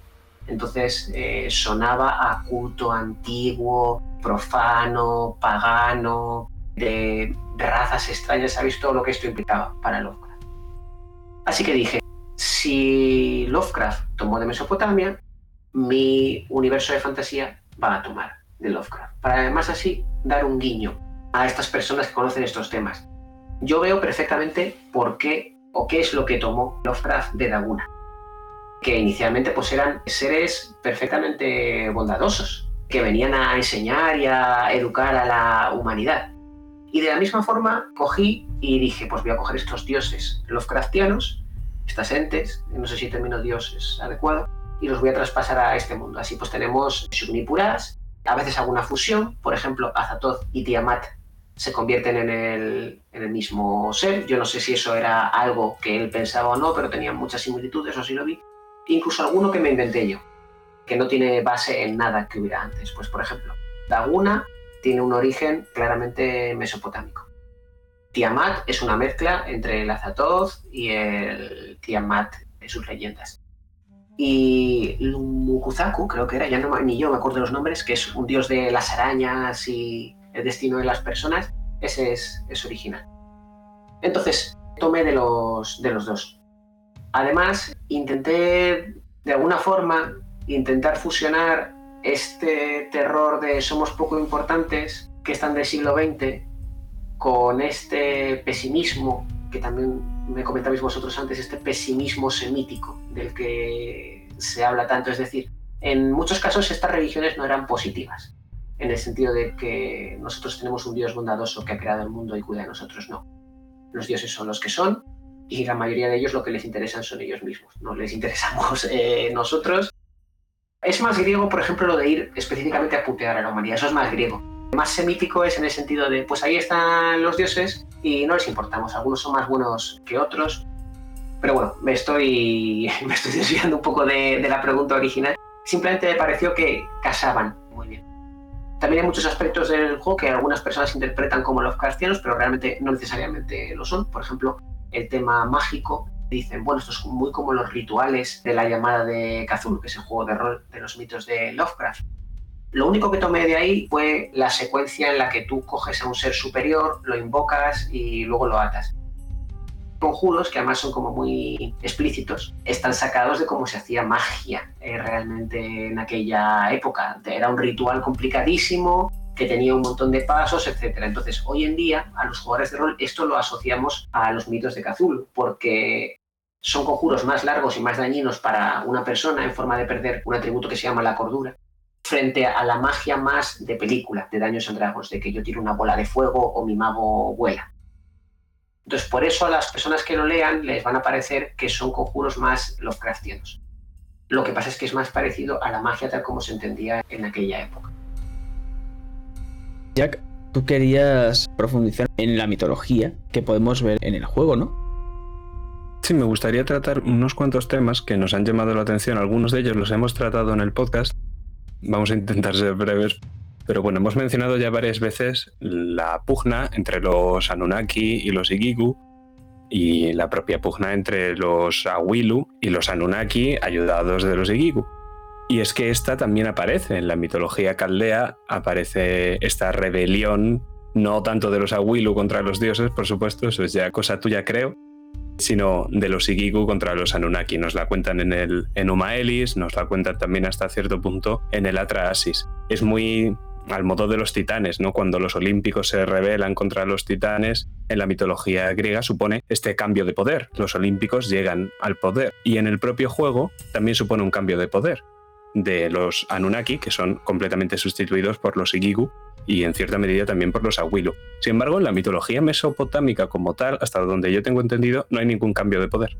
Entonces eh, sonaba a culto antiguo, profano, pagano, de razas extrañas. ¿Sabéis todo lo que esto implicaba para Lovecraft? Así que dije, si Lovecraft tomó de Mesopotamia, mi universo de fantasía va a tomar de Lovecraft. Para además así dar un guiño a estas personas que conocen estos temas. Yo veo perfectamente por qué o qué es lo que tomó Lovecraft de Daguna que inicialmente pues eran seres perfectamente bondadosos, que venían a enseñar y a educar a la humanidad. Y de la misma forma cogí y dije, pues voy a coger estos dioses Lovecraftianos, estas entes, no sé si el término dios es adecuado, y los voy a traspasar a este mundo. Así pues tenemos Shugnipuras, a veces alguna fusión, por ejemplo, Azatoth y Tiamat se convierten en el, mismo ser. Yo no sé si eso era algo que él pensaba o no, pero tenían muchas similitudes, eso sí lo vi incluso alguno que me inventé yo, que no tiene base en nada que hubiera antes. Pues, por ejemplo, Daguna tiene un origen claramente mesopotámico. Tiamat es una mezcla entre el Azatoth y el Tiamat de sus leyendas. Y Mukuzaku, creo que era, ya no, ni yo me acuerdo los nombres, que es un dios de las arañas y el destino de las personas, ese es, original. Entonces, tomé de los, de los dos. Además, intenté de alguna forma intentar fusionar este terror de somos poco importantes, que están del siglo XX, con este pesimismo que también me comentabais vosotros antes, este pesimismo semítico del que se habla tanto. Es decir, en muchos casos estas religiones no eran positivas, en el sentido de que nosotros tenemos un Dios bondadoso que ha creado el mundo y cuida de nosotros, no. Los dioses son los que son y la mayoría de ellos lo que les interesan son ellos mismos, no les interesamos eh, nosotros. Es más griego, por ejemplo, lo de ir específicamente a putear a la humanidad, eso es más griego. Más semítico es en el sentido de, pues ahí están los dioses y no les importamos, algunos son más buenos que otros. Pero bueno, me estoy, me estoy desviando un poco de, de la pregunta original. Simplemente me pareció que casaban. También hay muchos aspectos del juego que algunas personas interpretan como Lovecraftianos, pero realmente no necesariamente lo son. Por ejemplo, el tema mágico, dicen, bueno, esto es muy como los rituales de la llamada de Cthulhu, que es el juego de rol de los mitos de Lovecraft. Lo único que tomé de ahí fue la secuencia en la que tú coges a un ser superior, lo invocas y luego lo atas. Conjuros, que además son como muy explícitos, están sacados de cómo se hacía magia eh, realmente en aquella época. Era un ritual complicadísimo, que tenía un montón de pasos, etc. Entonces, hoy en día, a los jugadores de rol, esto lo asociamos a los mitos de Cthulhu, porque son conjuros más largos y más dañinos para una persona en forma de perder un atributo que se llama la cordura, frente a la magia más de película, de Daños and Dragons, de que yo tiro una bola de fuego o mi mago vuela. Entonces, por eso a las personas que lo lean les van a parecer que son conjuros más Lovecraftianos. Lo que pasa es que es más parecido a la magia tal como se entendía en aquella época. Jack, tú querías profundizar en la mitología que podemos ver en el juego, ¿no? Sí, me gustaría tratar unos cuantos temas que nos han llamado la atención. Algunos de ellos los hemos tratado en el podcast. Vamos a intentar ser breves. Pero bueno, hemos mencionado ya varias veces la pugna entre los Anunnaki y los Igigu y la propia pugna entre los Awilu y los Anunnaki ayudados de los Igigu. Y es que esta también aparece en la mitología caldea, aparece esta rebelión, no tanto de los Awilu contra los dioses, por supuesto, eso es ya cosa tuya creo, sino de los Igigu contra los Anunnaki. Nos la cuentan en el nos la cuentan también hasta cierto punto en el Atrahasis. Es muy al modo de los titanes, ¿no? Cuando los olímpicos se rebelan contra los titanes, en la mitología griega supone este cambio de poder. Los olímpicos llegan al poder y en el propio juego también supone un cambio de poder de los Anunnaki, que son completamente sustituidos por los Igigu y en cierta medida también por los Awilu. Sin embargo, en la mitología mesopotámica como tal, hasta donde yo tengo entendido, no hay ningún cambio de poder.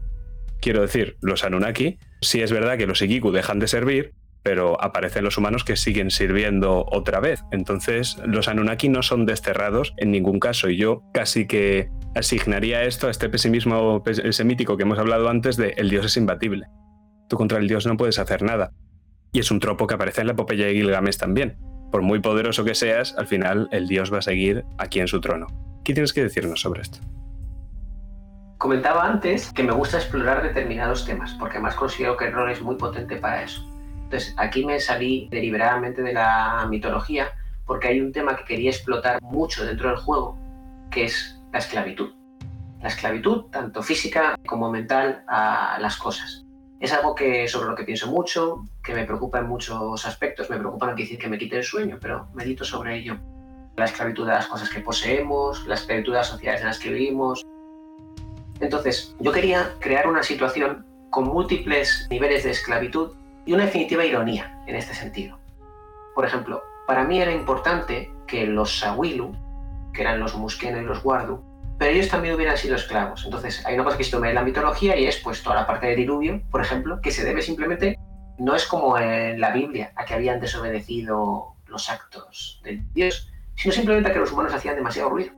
Quiero decir, los Anunnaki, sí es verdad que los Igigu dejan de servir, pero aparecen los humanos que siguen sirviendo otra vez. Entonces, los Anunnaki no son desterrados en ningún caso y yo casi que asignaría esto a este pesimismo semítico que hemos hablado antes de el dios es imbatible. Tú contra el dios no puedes hacer nada. Y es un tropo que aparece en la epopeya de Gilgamesh también. Por muy poderoso que seas, al final el dios va a seguir aquí en su trono. ¿Qué tienes que decirnos sobre esto? Comentaba antes que me gusta explorar determinados temas, porque además considero que el rol es muy potente para eso. Entonces, aquí me salí deliberadamente de la mitología porque hay un tema que quería explotar mucho dentro del juego, que es la esclavitud. La esclavitud, tanto física como mental, a las cosas es algo que, sobre lo que pienso mucho, que me preocupa en muchos aspectos. Me preocupa no decir que me quite el sueño, pero medito sobre ello. La esclavitud de las cosas que poseemos, la esclavitud de las sociedades en las que vivimos. Entonces, yo quería crear una situación con múltiples niveles de esclavitud y una definitiva ironía en este sentido. Por ejemplo, para mí era importante que los Sawilu, que eran los Muskeno y los Guardu, pero ellos también hubieran sido esclavos. Entonces, hay una cosa que se toma en la mitología y es pues toda la parte del diluvio, por ejemplo, que se debe simplemente, no es como en la Biblia, a que habían desobedecido los actos de Dios, sino simplemente a que los humanos hacían demasiado ruido.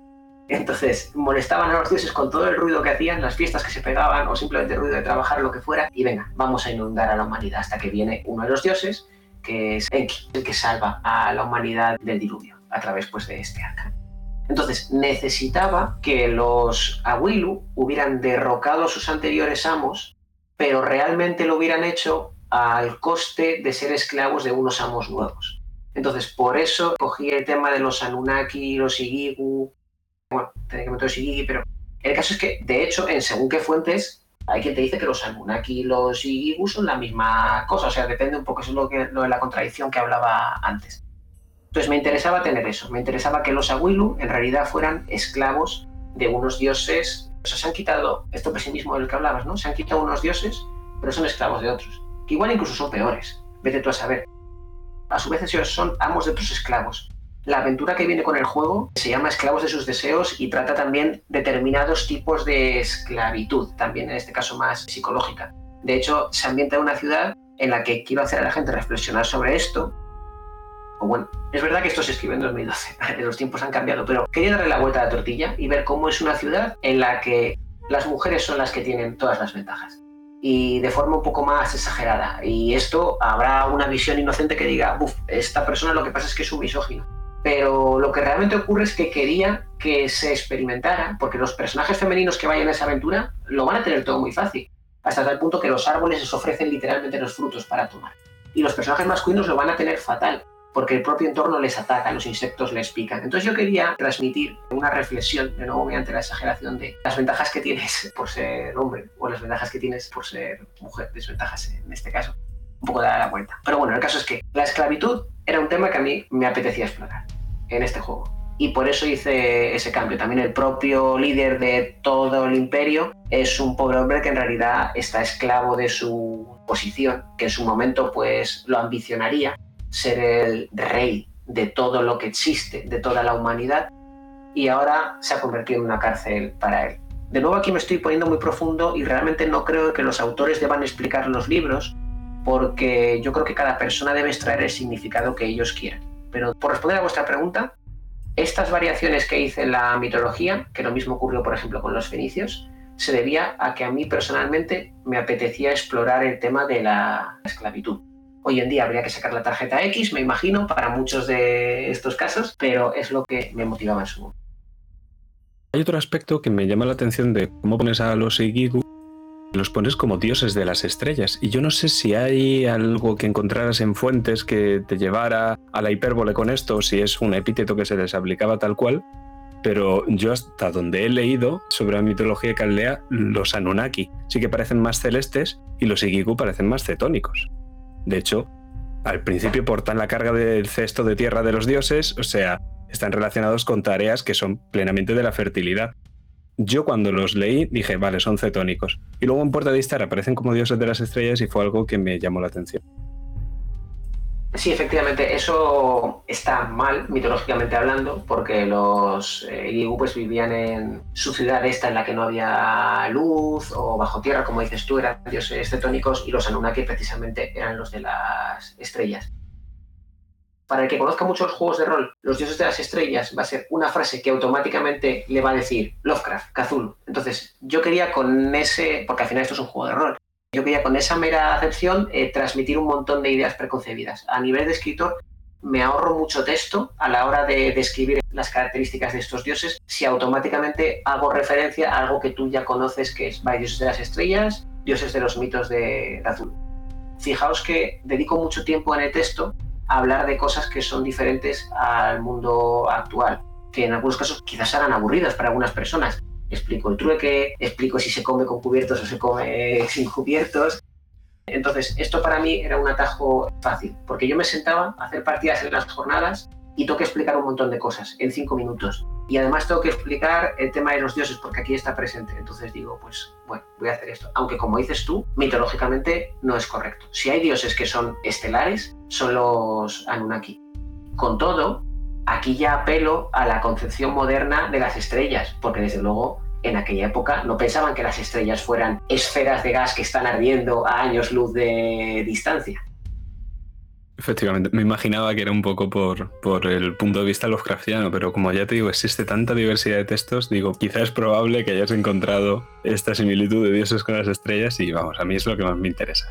Entonces, molestaban a los dioses con todo el ruido que hacían, las fiestas que se pegaban o simplemente el ruido de trabajar, lo que fuera, y venga, vamos a inundar a la humanidad hasta que viene uno de los dioses, que es Enki, el que salva a la humanidad del diluvio a través pues, de este arca. Entonces necesitaba que los Awilu hubieran derrocado a sus anteriores amos, pero realmente lo hubieran hecho al coste de ser esclavos de unos amos nuevos. Entonces, por eso cogí el tema de los Anunnaki, los Igigu. Bueno, tenía que meter los Igigi, pero el caso es que, de hecho, en según qué fuentes, hay quien te dice que los Anunnaki y los Igigu son la misma cosa. O sea, depende un poco, eso es lo de la contradicción que hablaba antes. Entonces me interesaba tener eso, me interesaba que los Awilu en realidad fueran esclavos de unos dioses. O sea, se han quitado, esto pesimismo del que hablabas, ¿no? Se han quitado unos dioses, pero son esclavos de otros, que igual incluso son peores, vete tú a saber. A su vez ellos son amos de otros esclavos. La aventura que viene con el juego se llama Esclavos de sus deseos y trata también determinados tipos de esclavitud, también en este caso más psicológica. De hecho, se ambienta en una ciudad en la que quiero hacer a la gente reflexionar sobre esto, o bueno, es verdad que esto se escribe en 2012, los tiempos han cambiado, pero quería darle la vuelta a la tortilla y ver cómo es una ciudad en la que las mujeres son las que tienen todas las ventajas y de forma un poco más exagerada. Y esto habrá una visión inocente que diga, esta persona lo que pasa es que es un misógino. Pero lo que realmente ocurre es que quería que se experimentara, porque los personajes femeninos que vayan a esa aventura lo van a tener todo muy fácil, hasta tal punto que los árboles les ofrecen literalmente los frutos para tomar. Y los personajes masculinos lo van a tener fatal, porque el propio entorno les ataca, los insectos les pican. Entonces yo quería transmitir una reflexión, de nuevo mediante la exageración de las ventajas que tienes por ser hombre o las ventajas que tienes por ser mujer, desventajas en este caso. Un poco dar la vuelta. Pero bueno, el caso es que la esclavitud era un tema que a mí me apetecía explorar en este juego. Y por eso hice ese cambio. También el propio líder de todo el imperio es un pobre hombre que en realidad está esclavo de su posición, que en su momento pues lo ambicionaría ser el rey de todo lo que existe, de toda la humanidad, y ahora se ha convertido en una cárcel para él. De nuevo aquí me estoy poniendo muy profundo y realmente no creo que los autores deban explicar los libros, porque yo creo que cada persona debe extraer el significado que ellos quieran. Pero por responder a vuestra pregunta, Estas variaciones que hice en la mitología, que lo mismo ocurrió por ejemplo con los fenicios, se debía a que a mí personalmente me apetecía explorar el tema de la esclavitud. Hoy en día habría que sacar la tarjeta X, me imagino, para muchos de estos casos, pero es lo que me motivaba en su momento. Hay otro aspecto que me llama la atención de cómo pones a los Igigu. Los pones como dioses de las estrellas. Y yo no sé si hay algo que encontraras en fuentes que te llevara a la hipérbole con esto, o si es un epíteto que se les aplicaba tal cual. Pero yo hasta donde he leído sobre la mitología caldea, los Anunnaki sí que parecen más celestes y los Igigu parecen más cetónicos. De hecho, al principio portan la carga del cesto de tierra de los dioses, o sea, están relacionados con tareas que son plenamente de la fertilidad. Yo cuando los leí dije, vale, son cetónicos. Y luego en Puerta de Istar aparecen como dioses de las estrellas y fue algo que me llamó la atención. Sí, efectivamente, eso está mal mitológicamente hablando, porque los eh, pues vivían en su ciudad esta en la que no había luz o bajo tierra, como dices tú, eran dioses cetónicos y los Anunnaki precisamente eran los de las estrellas. Para el que conozca muchos juegos de rol, los dioses de las estrellas va a ser una frase que automáticamente le va a decir Lovecraft, Cthulhu. Entonces, yo quería con ese, porque al final esto es un juego de rol, yo quería con esa mera acepción eh, transmitir un montón de ideas preconcebidas. A nivel de escritor, me ahorro mucho texto a la hora de describir las características de estos dioses si automáticamente hago referencia a algo que tú ya conoces que es dioses de las estrellas, dioses de los mitos de Azul. Fijaos que dedico mucho tiempo en el texto hablar de cosas que son diferentes al mundo actual, que en algunos casos quizás serán aburridas para algunas personas, explico el trueque, explico si se come con cubiertos o se come sin cubiertos. Entonces, esto para mí era un atajo fácil, porque yo me sentaba a hacer partidas en las jornadas y tengo que explicar un montón de cosas en cinco minutos. Y además tengo que explicar el tema de los dioses, porque aquí está presente. Entonces digo, pues bueno, voy a hacer esto. Aunque como dices tú, mitológicamente no es correcto. Si hay dioses que son estelares, son los Anunnaki. Con todo, Aquí ya apelo a la concepción moderna de las estrellas, porque desde luego en aquella época no pensaban que las estrellas fueran esferas de gas que están ardiendo a años luz de distancia. Efectivamente, me imaginaba que era un poco por, por el punto de vista Lovecraftiano, pero como ya te digo, existe tanta diversidad de textos, digo, quizás es probable que hayas encontrado esta similitud de dioses con las estrellas y vamos, a mí es lo que más me interesa.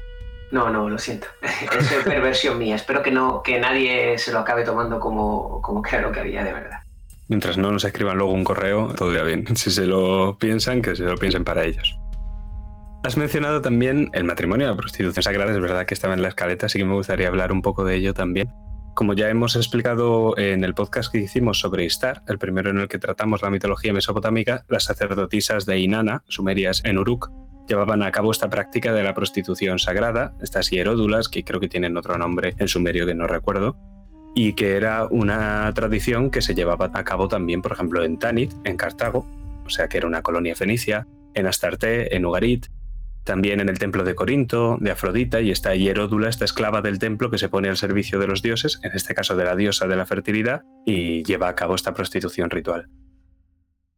No, no, lo siento. es perversión mía. Espero que no, que nadie se lo acabe tomando como, como que era lo que había de verdad. Mientras no nos escriban luego un correo, todo bien. Si se lo piensan, que se lo piensen para ellos. Has mencionado también el matrimonio y la prostitución sagrada, es verdad que estaba en la escaleta, así que me gustaría hablar un poco de ello también. Como ya hemos explicado en el podcast que hicimos sobre Istar, el primero en el que tratamos la mitología mesopotámica, las sacerdotisas de Inanna, sumerias en Uruk, llevaban a cabo esta práctica de la prostitución sagrada, estas hieródulas, que creo que tienen otro nombre en sumerio que no recuerdo, y que era una tradición que se llevaba a cabo también, por ejemplo, en Tanit, en Cartago, o sea que era una colonia fenicia, en Astarte, en Ugarit, también en el templo de Corinto, de Afrodita, y esta hieródula, esta esclava del templo que se pone al servicio de los dioses, en este caso de la diosa de la fertilidad, y lleva a cabo esta prostitución ritual.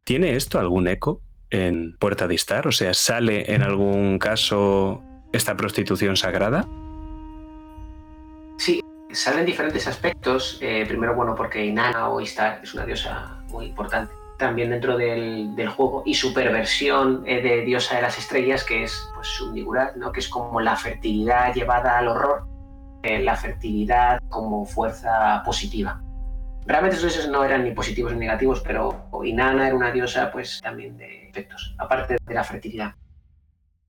¿Tiene esto algún eco en Puerta de Istar? O sea, ¿sale en algún caso esta prostitución sagrada? Sí, salen diferentes aspectos. Eh, primero, bueno, porque Inanna o Istar es una diosa muy importante también dentro del, juego y su perversión eh, de diosa de las estrellas, que es pues, su ¿no? que es como la fertilidad llevada al horror, eh, la fertilidad como fuerza positiva. Realmente esos dioses no eran ni positivos ni negativos, pero Inanna era una diosa pues también de efectos, aparte de la fertilidad.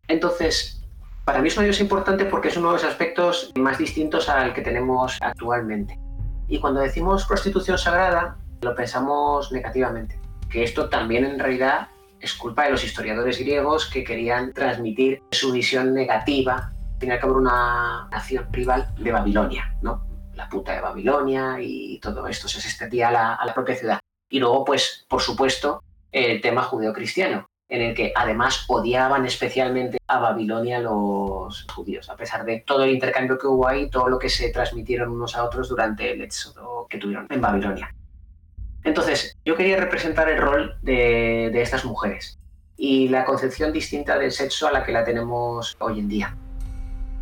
Entonces, para mí es una diosa importante porque es uno de los aspectos más distintos al que tenemos actualmente. Y cuando decimos prostitución sagrada, lo pensamos negativamente, que esto también en realidad es culpa de los historiadores griegos que querían transmitir su visión negativa, y al cabo una nación rival de Babilonia, ¿no? la puta de Babilonia y todo esto se extendía a la, a la propia ciudad. Y luego, pues, por supuesto, el tema judeocristiano, en el que además odiaban especialmente a Babilonia los judíos, a pesar de todo el intercambio que hubo ahí, todo lo que se transmitieron unos a otros durante el éxodo que tuvieron en Babilonia. Entonces, yo quería representar el rol de, estas mujeres y la concepción distinta del sexo a la que la tenemos hoy en día.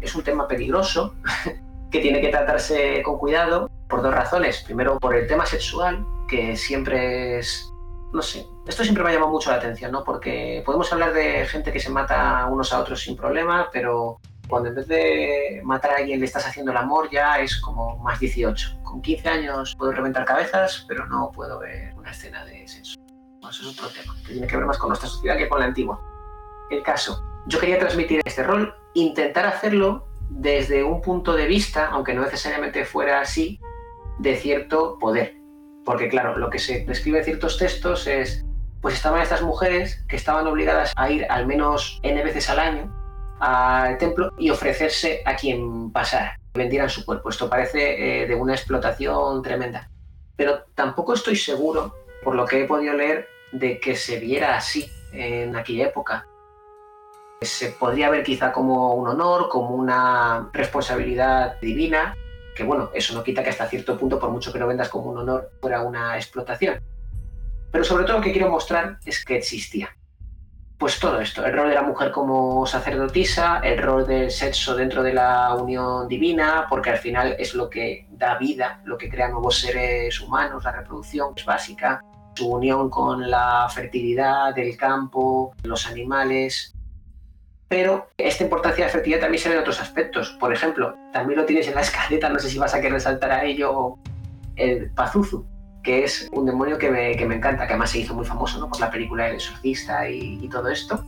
Es un tema peligroso que tiene que tratarse con cuidado por dos razones. Primero, por el tema sexual, que siempre es, no sé, esto siempre me ha llamado mucho la atención, ¿no? Porque podemos hablar de gente que se mata unos a otros sin problema, pero cuando en vez de matar a alguien le estás haciendo el amor, ya es como más 18. Con 15 años puedo reventar cabezas, pero no puedo ver una escena de sexo. eso es otro tema, que tiene que ver más con nuestra sociedad que con la antigua. El caso, yo quería transmitir este rol, intentar hacerlo desde un punto de vista, aunque no necesariamente fuera así, de cierto poder. Porque claro, lo que se describe en ciertos textos es, pues estaban estas mujeres que estaban obligadas a ir al menos N veces al año al templo y ofrecerse a quien pasara, vendieran su cuerpo. Esto parece eh, de una explotación tremenda. Pero tampoco estoy seguro, por lo que he podido leer, de que se viera así en aquella época. Se podría ver quizá como un honor, como una responsabilidad divina, que bueno, eso no quita que hasta cierto punto, por mucho que lo vendas como un honor, fuera una explotación. Pero sobre todo lo que quiero mostrar es que existía. Pues todo esto, el rol de la mujer como sacerdotisa, el rol del sexo dentro de la unión divina, porque al final es lo que da vida, lo que crea nuevos seres humanos, la reproducción es básica, su unión con la fertilidad del campo, los animales, pero esta importancia de la fertilidad también se ve en otros aspectos. Por ejemplo, también lo tienes en la escaleta, no sé si vas a querer resaltar a ello, el Pazuzu, que es un demonio que me, que me encanta, que además se hizo muy famoso ¿no? por la película El exorcista y, y todo esto,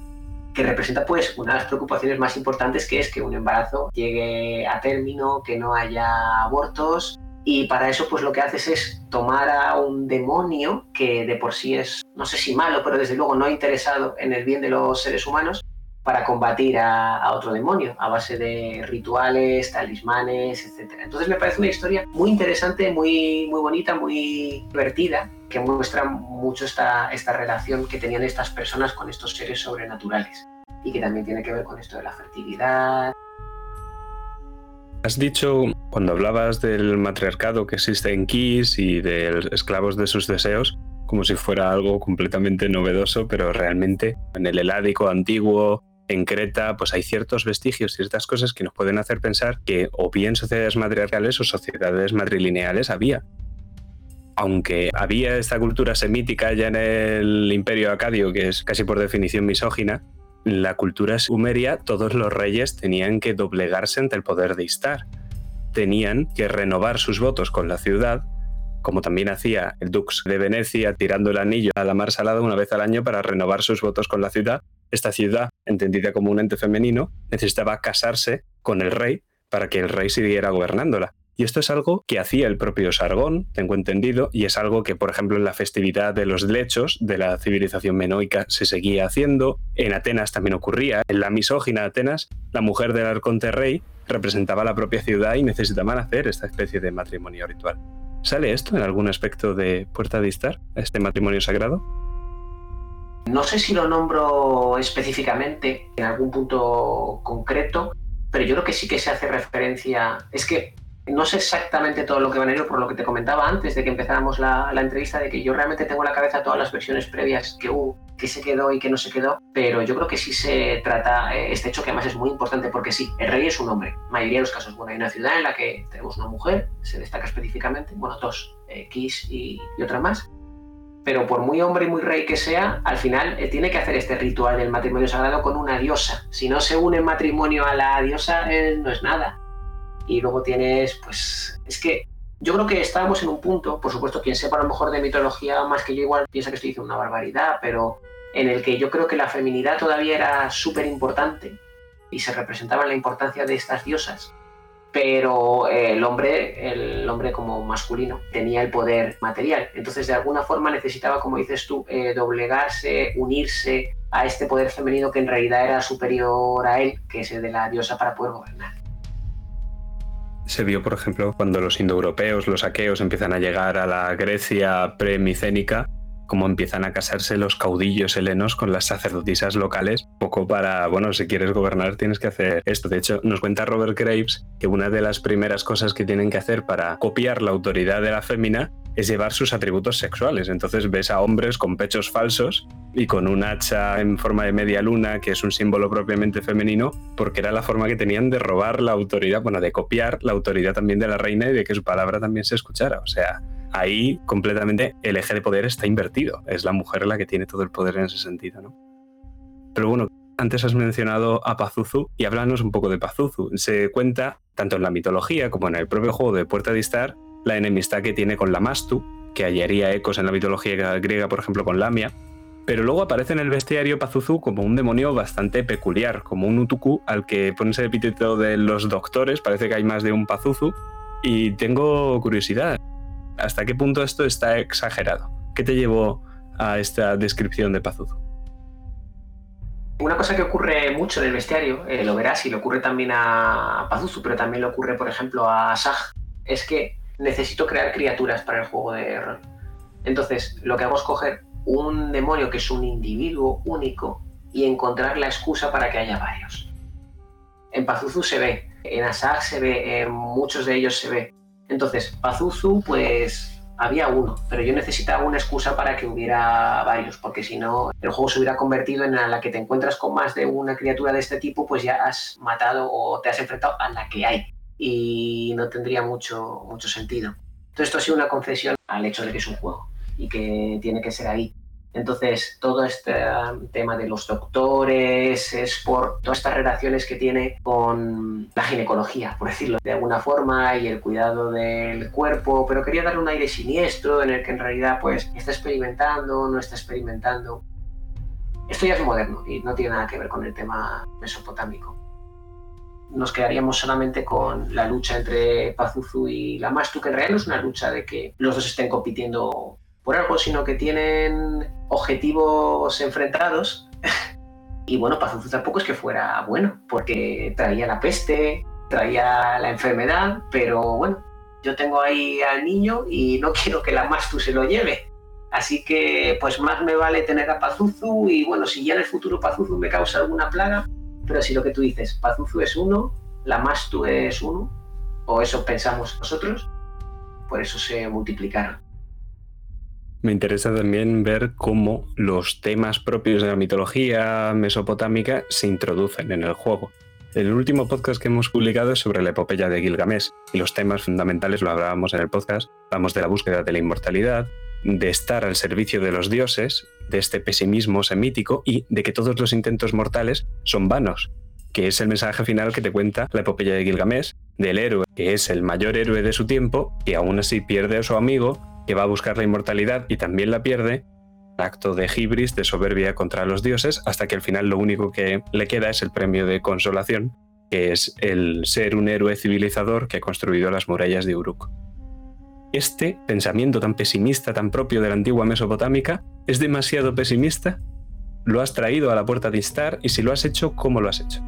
que representa pues una de las preocupaciones más importantes que es que un embarazo llegue a término, que no haya abortos, y para eso pues lo que haces es tomar a un demonio que de por sí es, no sé si malo, pero desde luego no interesado en el bien de los seres humanos, para combatir a, otro demonio a base de rituales, talismanes, etc. Entonces me parece una historia muy interesante, muy, muy bonita, muy divertida, que muestra mucho esta, esta relación que tenían estas personas con estos seres sobrenaturales y que también tiene que ver con esto de la fertilidad. Has dicho, cuando hablabas del matriarcado que existe en Kiss y de esclavos de sus deseos, como si fuera algo completamente novedoso, pero realmente en el heládico antiguo en Creta pues hay ciertos vestigios, ciertas cosas que nos pueden hacer pensar que o bien sociedades matriarcales o sociedades matrilineales había. Aunque había esta cultura semítica ya en el imperio acadio, que es casi por definición misógina, la cultura sumeria todos los reyes tenían que doblegarse ante el poder de Istar. Tenían que renovar sus votos con la ciudad, como también hacía el Dux de Venecia tirando el anillo a la mar salada una vez al año para renovar sus votos con la ciudad esta ciudad, entendida como un ente femenino, necesitaba casarse con el rey para que el rey siguiera gobernándola. Y esto es algo que hacía el propio Sargón, tengo entendido, y es algo que, por ejemplo, en la festividad de los lechos de la civilización menoica se seguía haciendo. En Atenas también ocurría. En la misógina Atenas, la mujer del arconte rey representaba la propia ciudad y necesitaban hacer esta especie de matrimonio ritual. ¿Sale esto en algún aspecto de Puerta de Istar, este matrimonio sagrado? No sé si lo nombro específicamente en algún punto concreto, pero yo creo que sí que se hace referencia. Es que no sé exactamente todo lo que van a ir, por lo que te comentaba antes de que empezáramos la, entrevista, de que yo realmente tengo en la cabeza todas las versiones previas que hubo, que se quedó y que no se quedó, pero yo creo que sí se trata eh, este hecho que además es muy importante porque sí, el rey es un hombre, mayoría de los casos. Bueno, hay una ciudad en la que tenemos una mujer, se destaca específicamente, bueno, dos, eh, Kiss y otra más, pero por muy hombre y muy rey que sea, al final eh, tiene que hacer este ritual del matrimonio sagrado con una diosa. Si no se une matrimonio a la diosa, no es nada. Y luego tienes, pues, es que yo creo que estábamos en un punto, por supuesto, quien sepa a lo mejor de mitología más que yo igual piensa que estoy diciendo una barbaridad, pero en el que yo creo que la feminidad todavía era súper importante y se representaba la importancia de estas diosas pero eh, el hombre, el hombre como masculino, tenía el poder material. Entonces, de alguna forma necesitaba, como dices tú, eh, doblegarse, unirse a este poder femenino que en realidad era superior a él, que es el de la diosa, para poder gobernar. Se vio, por ejemplo, cuando los indoeuropeos, los aqueos, empiezan a llegar a la Grecia premicénica, cómo empiezan a casarse los caudillos helenos con las sacerdotisas locales, poco para, bueno, si quieres gobernar tienes que hacer esto. De hecho, nos cuenta Robert Graves que una de las primeras cosas que tienen que hacer para copiar la autoridad de la fémina es llevar sus atributos sexuales. Entonces ves a hombres con pechos falsos y con un hacha en forma de media luna, que es un símbolo propiamente femenino, porque era la forma que tenían de robar la autoridad, bueno, de copiar la autoridad también de la reina y de que su palabra también se escuchara. O sea, ahí completamente el eje de poder está invertido. Es la mujer la que tiene todo el poder en ese sentido, ¿no? Pero bueno, antes has mencionado a Pazuzu y háblanos un poco de Pazuzu. Se cuenta, tanto en la mitología como en el propio juego de Puerta de Istar, la enemistad que tiene con la Mastu, que hallaría ecos en la mitología griega, por ejemplo, con Lamia. Pero luego aparece en el bestiario Pazuzu como un demonio bastante peculiar, como un Utuku al que pones el epíteto de los doctores, parece que hay más de un Pazuzu. Y tengo curiosidad, ¿hasta qué punto esto está exagerado? ¿Qué te llevó a esta descripción de Pazuzu? Una cosa que ocurre mucho en el bestiario, eh, lo verás y le ocurre también a Pazuzu, pero también le ocurre, por ejemplo, a Sag, es que necesito crear criaturas para el juego de rol. Entonces, lo que hago es coger un demonio que es un individuo único y encontrar la excusa para que haya varios. En Pazuzu se ve, en Asag se ve, en muchos de ellos se ve. Entonces, Pazuzu, pues había uno, pero yo necesitaba una excusa para que hubiera varios, porque si no, el juego se hubiera convertido en la que te encuentras con más de una criatura de este tipo, pues ya has matado o te has enfrentado a la que hay y no tendría mucho, mucho sentido. Entonces, esto ha sido una concesión al hecho de que es un juego y que tiene que ser ahí. Entonces, todo este tema de los doctores es por todas estas relaciones que tiene con la ginecología, por decirlo de alguna forma, y el cuidado del cuerpo, pero quería darle un aire siniestro en el que en realidad pues está experimentando, no está experimentando. Esto ya es moderno y no tiene nada que ver con el tema mesopotámico. Nos quedaríamos solamente con la lucha entre Pazuzu y Lamastu, que en realidad no es una lucha de que los dos estén compitiendo por algo, sino que tienen objetivos enfrentados. y bueno, Pazuzu tampoco es que fuera bueno, porque traía la peste, traía la enfermedad, pero bueno, yo tengo ahí al niño y no quiero que la Mastu se lo lleve. Así que pues más me vale tener a Pazuzu y bueno, si ya en el futuro Pazuzu me causa alguna plaga, pero si lo que tú dices, Pazuzu es uno, la Mastu es uno, o eso pensamos nosotros, por eso se multiplicaron. Me interesa también ver cómo los temas propios de la mitología mesopotámica se introducen en el juego. El último podcast que hemos publicado es sobre la epopeya de Gilgamesh y los temas fundamentales lo hablábamos en el podcast. Hablamos de la búsqueda de la inmortalidad, de estar al servicio de los dioses, de este pesimismo semítico y de que todos los intentos mortales son vanos, que es el mensaje final que te cuenta la epopeya de Gilgamesh, del héroe que es el mayor héroe de su tiempo, y aún así pierde a su amigo que va a buscar la inmortalidad y también la pierde, acto de hibris, de soberbia contra los dioses, hasta que al final lo único que le queda es el premio de consolación, que es el ser un héroe civilizador que ha construido las murallas de Uruk. Este pensamiento tan pesimista, tan propio de la antigua Mesopotámica, es demasiado pesimista. Lo has traído a la puerta de Istar y si lo has hecho, ¿cómo lo has hecho?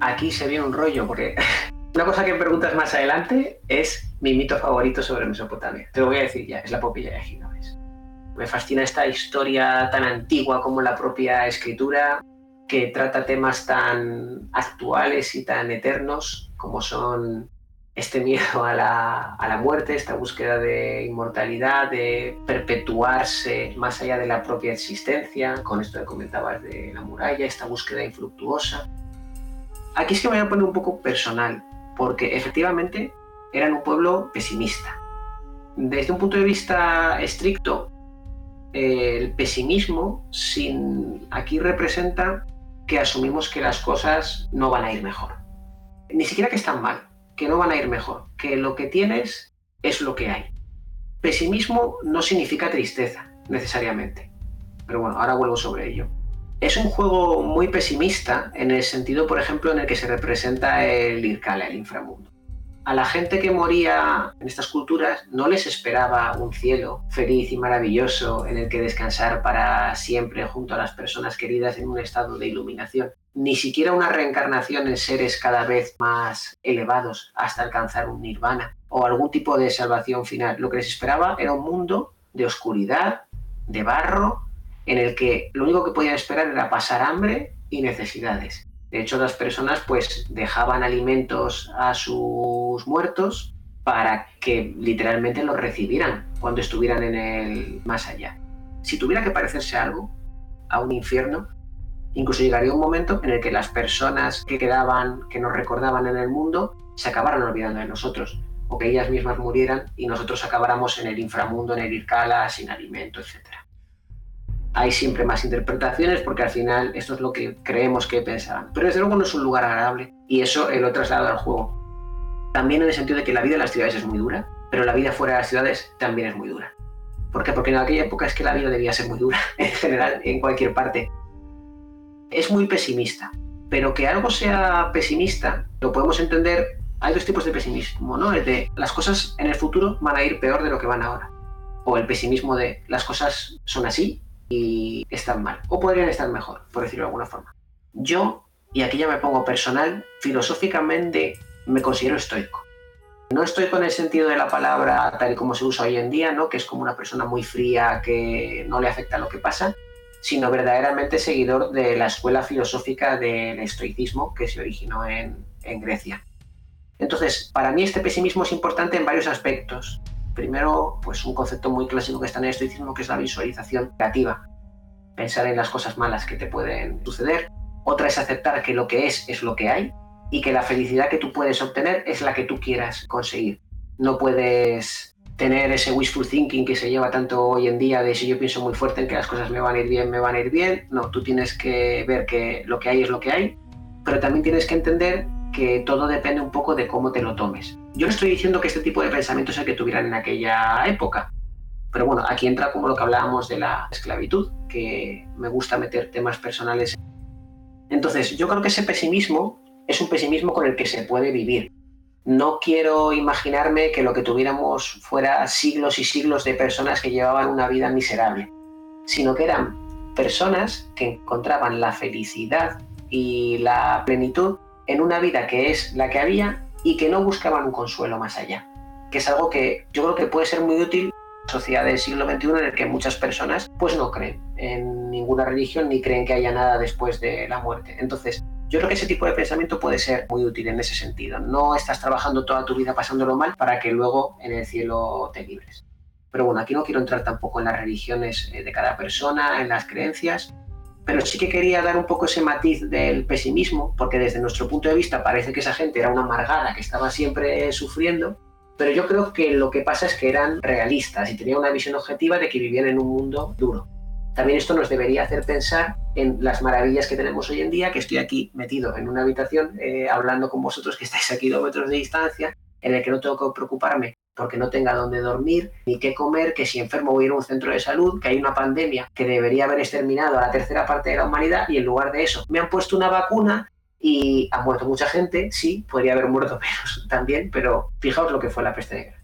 Aquí se viene un rollo, porque una cosa que preguntas más adelante es mi mito favorito sobre Mesopotamia. Te lo voy a decir ya, es la popilla de Gilgamesh. Me fascina esta historia tan antigua como la propia escritura, que trata temas tan actuales y tan eternos como son este miedo a la, a la, muerte, esta búsqueda de inmortalidad, de perpetuarse más allá de la propia existencia, con esto que comentabas de la muralla, esta búsqueda infructuosa. Aquí es que me voy a poner un poco personal, porque efectivamente eran un pueblo pesimista. Desde un punto de vista estricto, el pesimismo sin, aquí representa que asumimos que las cosas no van a ir mejor. Ni siquiera que están mal, que no van a ir mejor, que lo que tienes es lo que hay. Pesimismo no significa tristeza, necesariamente. Pero bueno, ahora vuelvo sobre ello. Es un juego muy pesimista en el sentido, por ejemplo, en el que se representa el Irkala, el inframundo. A la gente que moría en estas culturas no les esperaba un cielo feliz y maravilloso en el que descansar para siempre junto a las personas queridas en un estado de iluminación. Ni siquiera una reencarnación en seres cada vez más elevados hasta alcanzar un nirvana o algún tipo de salvación final. Lo que les esperaba era un mundo de oscuridad, de barro, en el que lo único que podían esperar era pasar hambre y necesidades. De hecho, las personas pues dejaban alimentos a sus muertos para que literalmente los recibieran cuando estuvieran en el más allá. Si tuviera que parecerse algo a un infierno, incluso llegaría un momento en el que las personas que quedaban, que nos recordaban en el mundo, se acabaran olvidando de nosotros, o que ellas mismas murieran y nosotros acabáramos en el inframundo, en el Irkala, sin alimento, etc. Hay siempre más interpretaciones porque al final esto es lo que creemos que pensaban. Pero desde luego no es un lugar agradable y eso lo he trasladado al juego. También en el sentido de que la vida en las ciudades es muy dura, pero la vida fuera de las ciudades también es muy dura. ¿Por qué? Porque en aquella época es que la vida debía ser muy dura, en general, en cualquier parte. Es muy pesimista, pero que algo sea pesimista lo podemos entender. Hay dos tipos de pesimismo, ¿no? El de las cosas en el futuro van a ir peor de lo que van ahora. O el pesimismo de las cosas son así están mal. O podrían estar mejor, por decirlo de alguna forma. Yo, y aquí ya me pongo personal, filosóficamente me considero estoico. No estoy con el sentido de la palabra tal y como se usa hoy en día, ¿no? que es como una persona muy fría que no le afecta lo que pasa, sino verdaderamente seguidor de la escuela filosófica del estoicismo que se originó en Grecia. Entonces, para mí este pesimismo es importante en varios aspectos. Primero, pues un concepto muy clásico que está en el estoicismo, que es la visualización creativa. Pensar en las cosas malas que te pueden suceder. Otra es aceptar que lo que es es lo que hay y que la felicidad que tú puedes obtener es la que tú quieras conseguir. No puedes tener ese wishful thinking que se lleva tanto hoy en día de si yo pienso muy fuerte en que las cosas me van a ir bien, me van a ir bien. No, tú tienes que ver que lo que hay es lo que hay, pero también tienes que entender que todo depende un poco de cómo te lo tomes. Yo no estoy diciendo que este tipo de pensamientos es el que tuvieran en aquella época, pero bueno, aquí entra como lo que hablábamos de la esclavitud, que me gusta meter temas personales. Entonces, yo creo que ese pesimismo es un pesimismo con el que se puede vivir. No quiero imaginarme que lo que tuviéramos fuera siglos y siglos de personas que llevaban una vida miserable, sino que eran personas que encontraban la felicidad y la plenitud en una vida que es la que había y que no buscaban un consuelo más allá, que es algo que yo creo que puede ser muy útil en sociedad del siglo XXI en el que muchas personas pues no creen en ninguna religión ni creen que haya nada después de la muerte. Entonces, yo creo que ese tipo de pensamiento puede ser muy útil en ese sentido. No estás trabajando toda tu vida pasándolo mal para que luego en el cielo te libres. Pero bueno, aquí no quiero entrar tampoco en las religiones eh, de cada persona, en las creencias, pero sí que quería dar un poco ese matiz del pesimismo, porque desde nuestro punto de vista parece que esa gente era una amargada que estaba siempre sufriendo, pero yo creo que lo que pasa es que eran realistas y tenían una visión objetiva de que vivían en un mundo duro. También esto nos debería hacer pensar en las maravillas que tenemos hoy en día, que estoy aquí metido en una habitación eh, hablando con vosotros que estáis a kilómetros de distancia, en el que no tengo que preocuparme porque no tenga dónde dormir, ni qué comer, que si enfermo voy a ir a un centro de salud, que hay una pandemia que debería haber exterminado a la tercera parte de la humanidad y en lugar de eso me han puesto una vacuna y ha muerto mucha gente, sí, podría haber muerto menos también, pero fijaos lo que fue la peste negra.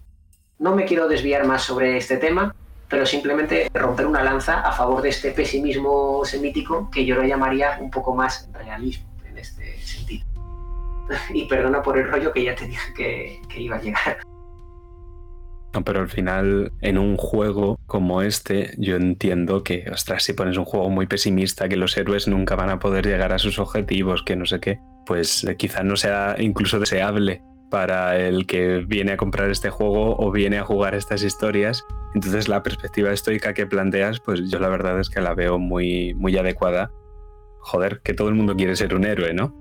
No me quiero desviar más sobre este tema, pero simplemente romper una lanza a favor de este pesimismo semítico que yo lo llamaría un poco más realismo en este sentido. Y perdona por el rollo que ya te dije que, iba a llegar. Pero al final, en un juego como este, yo entiendo que, ostras, si pones un juego muy pesimista, que los héroes nunca van a poder llegar a sus objetivos, que no sé qué, pues eh, quizás no sea incluso deseable para el que viene a comprar este juego o viene a jugar estas historias. Entonces la perspectiva estoica que planteas, pues yo la verdad es que la veo muy, muy adecuada. Joder, que todo el mundo quiere ser un héroe, ¿no?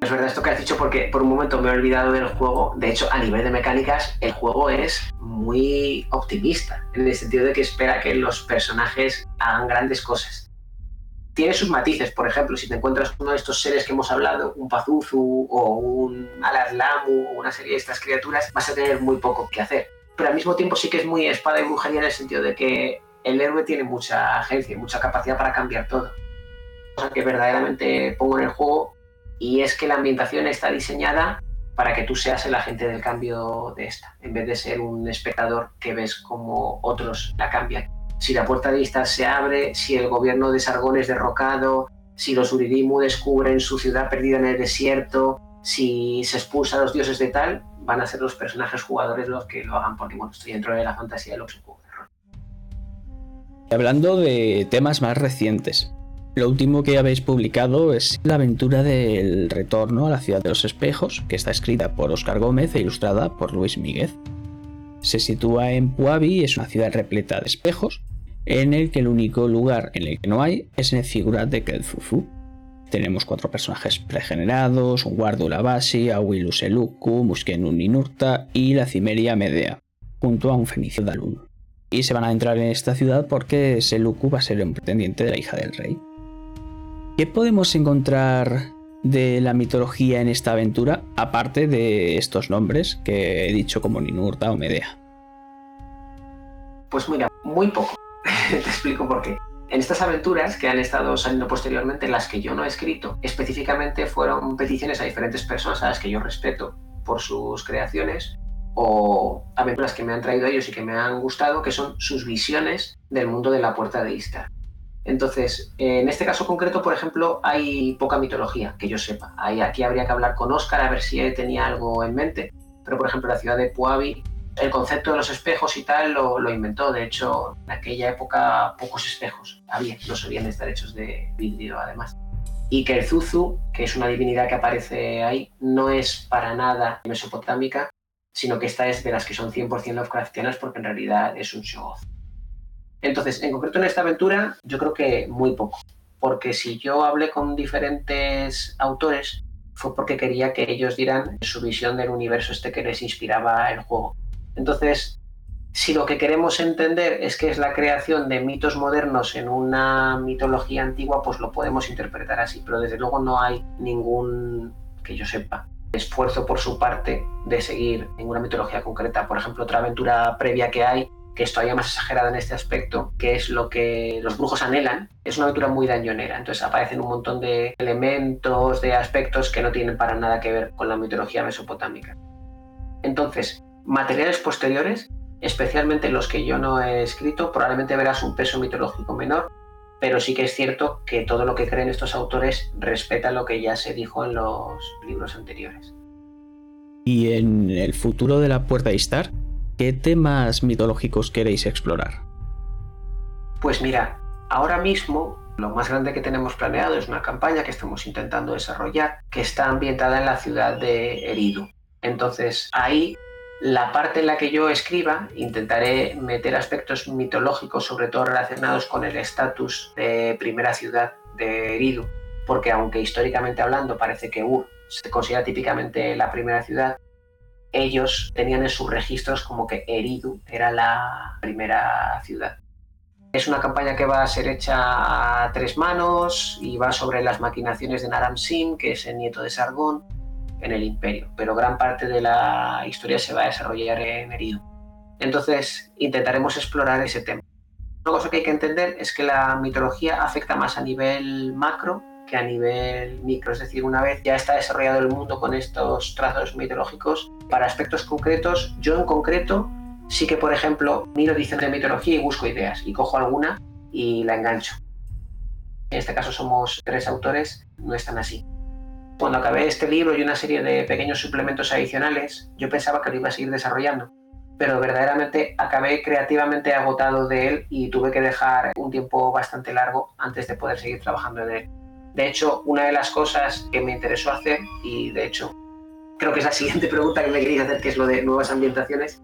Es verdad esto que has dicho porque por un momento me he olvidado del juego. De hecho, a nivel de mecánicas, el juego es muy optimista, en el sentido de que espera que los personajes hagan grandes cosas tiene sus matices. Por ejemplo, si te encuentras uno de estos seres que hemos hablado, un Pazuzu o un Alaslamu o una serie de estas criaturas, vas a tener muy poco que hacer. Pero al mismo tiempo sí que es muy espada y brujería en el sentido de que el héroe tiene mucha agencia y mucha capacidad para cambiar todo. Cosa que verdaderamente pongo en el juego y es que la ambientación está diseñada para que tú seas el agente del cambio de esta, en vez de ser un espectador que ves como otros la cambian si la puerta de Istar se abre, si el gobierno de Sargón es derrocado, si los Uridimu descubren su ciudad perdida en el desierto, si se expulsa a los dioses de tal, van a ser los personajes jugadores los que lo hagan, porque bueno, estoy dentro de la fantasía de rol. Hablando de temas más recientes, Lo último que habéis publicado es la aventura del retorno a la ciudad de los espejos, que está escrita por Oscar Gómez e ilustrada por Luis Míguez. Se sitúa en Puabi, es una ciudad repleta de espejos, en el que el único lugar en el que no hay es en el figura de Kelzuzu. Tenemos cuatro personajes pregenerados, un Guardo Labashi, Awilu Seluku, Muskenu Ninurta y la Cimeria Medea, junto a un fenicio Dalun. Y se van a entrar en esta ciudad porque Seluku va a ser un pretendiente de la hija del rey. ¿Qué podemos encontrar de la mitología en esta aventura, aparte de estos nombres que he dicho como Ninurta o Medea? Pues mira, muy poco. Te explico por qué. En estas aventuras que han estado saliendo posteriormente, las que yo no he escrito, específicamente fueron peticiones a diferentes personas a las que yo respeto por sus creaciones o aventuras que me han traído ellos y que me han gustado, que son sus visiones del mundo de la puerta de Istar. Entonces, en este caso concreto, por ejemplo, hay poca mitología, que yo sepa. aquí habría que hablar con Oscar a ver si él tenía algo en mente. Pero, por ejemplo, la ciudad de Puabi, el concepto de los espejos y tal lo, inventó. De hecho, en aquella época pocos espejos había, no solían estar hechos de vidrio además. Y que el Zuzu, que es una divinidad que aparece ahí, no es para nada mesopotámica, sino que esta es de las que son 100% Lovecraftianas porque en realidad es un Shoggoth. Entonces, en concreto en esta aventura, yo creo que muy poco, porque si yo hablé con diferentes autores, fue porque quería que ellos dieran su visión del universo este que les inspiraba el juego. Entonces, si lo que queremos entender es que es la creación de mitos modernos en una mitología antigua, pues lo podemos interpretar así, pero desde luego no hay ningún, que yo sepa, esfuerzo por su parte de seguir ninguna mitología concreta. Por ejemplo, otra aventura previa que hay que es todavía más exagerada en este aspecto, que es lo que los brujos anhelan, es una aventura muy dañonera. Entonces aparecen un montón de elementos, de aspectos que no tienen para nada que ver con la mitología mesopotámica. Entonces, materiales posteriores, especialmente los que yo no he escrito, probablemente verás un peso mitológico menor, pero sí que es cierto que todo lo que creen estos autores respeta lo que ya se dijo en los libros anteriores. ¿Y en el futuro de la Puerta de Istar? ¿Qué temas mitológicos queréis explorar? Pues mira, ahora mismo lo más grande que tenemos planeado es una campaña que estamos intentando desarrollar que está ambientada en la ciudad de Eridu. Entonces ahí la parte en la que yo escriba intentaré meter aspectos mitológicos, sobre todo relacionados con el estatus de primera ciudad de Eridu, porque aunque históricamente hablando parece que Ur se considera típicamente la primera ciudad, ellos tenían en sus registros como que Eridu era la primera ciudad. Es una campaña que va a ser hecha a tres manos y va sobre las maquinaciones de Naram Sin, que es el nieto de Sargón, en el imperio, pero gran parte de la historia se va a desarrollar en Eridu. Entonces intentaremos explorar ese tema. Una cosa que hay que entender es que la mitología afecta más a nivel macro que a nivel micro, es decir, una vez ya está desarrollado el mundo con estos trazos mitológicos, para aspectos concretos, yo en concreto sí que, por ejemplo, miro dicen de mitología y busco ideas y cojo alguna y la engancho. En este caso somos tres autores, no es tan así. Cuando acabé este libro y una serie de pequeños suplementos adicionales, yo pensaba que lo iba a seguir desarrollando, pero verdaderamente acabé creativamente agotado de él y tuve que dejar un tiempo bastante largo antes de poder seguir trabajando en él. De hecho, una de las cosas que me interesó hacer, y de hecho creo que es la siguiente pregunta que me quería hacer, que es lo de nuevas ambientaciones,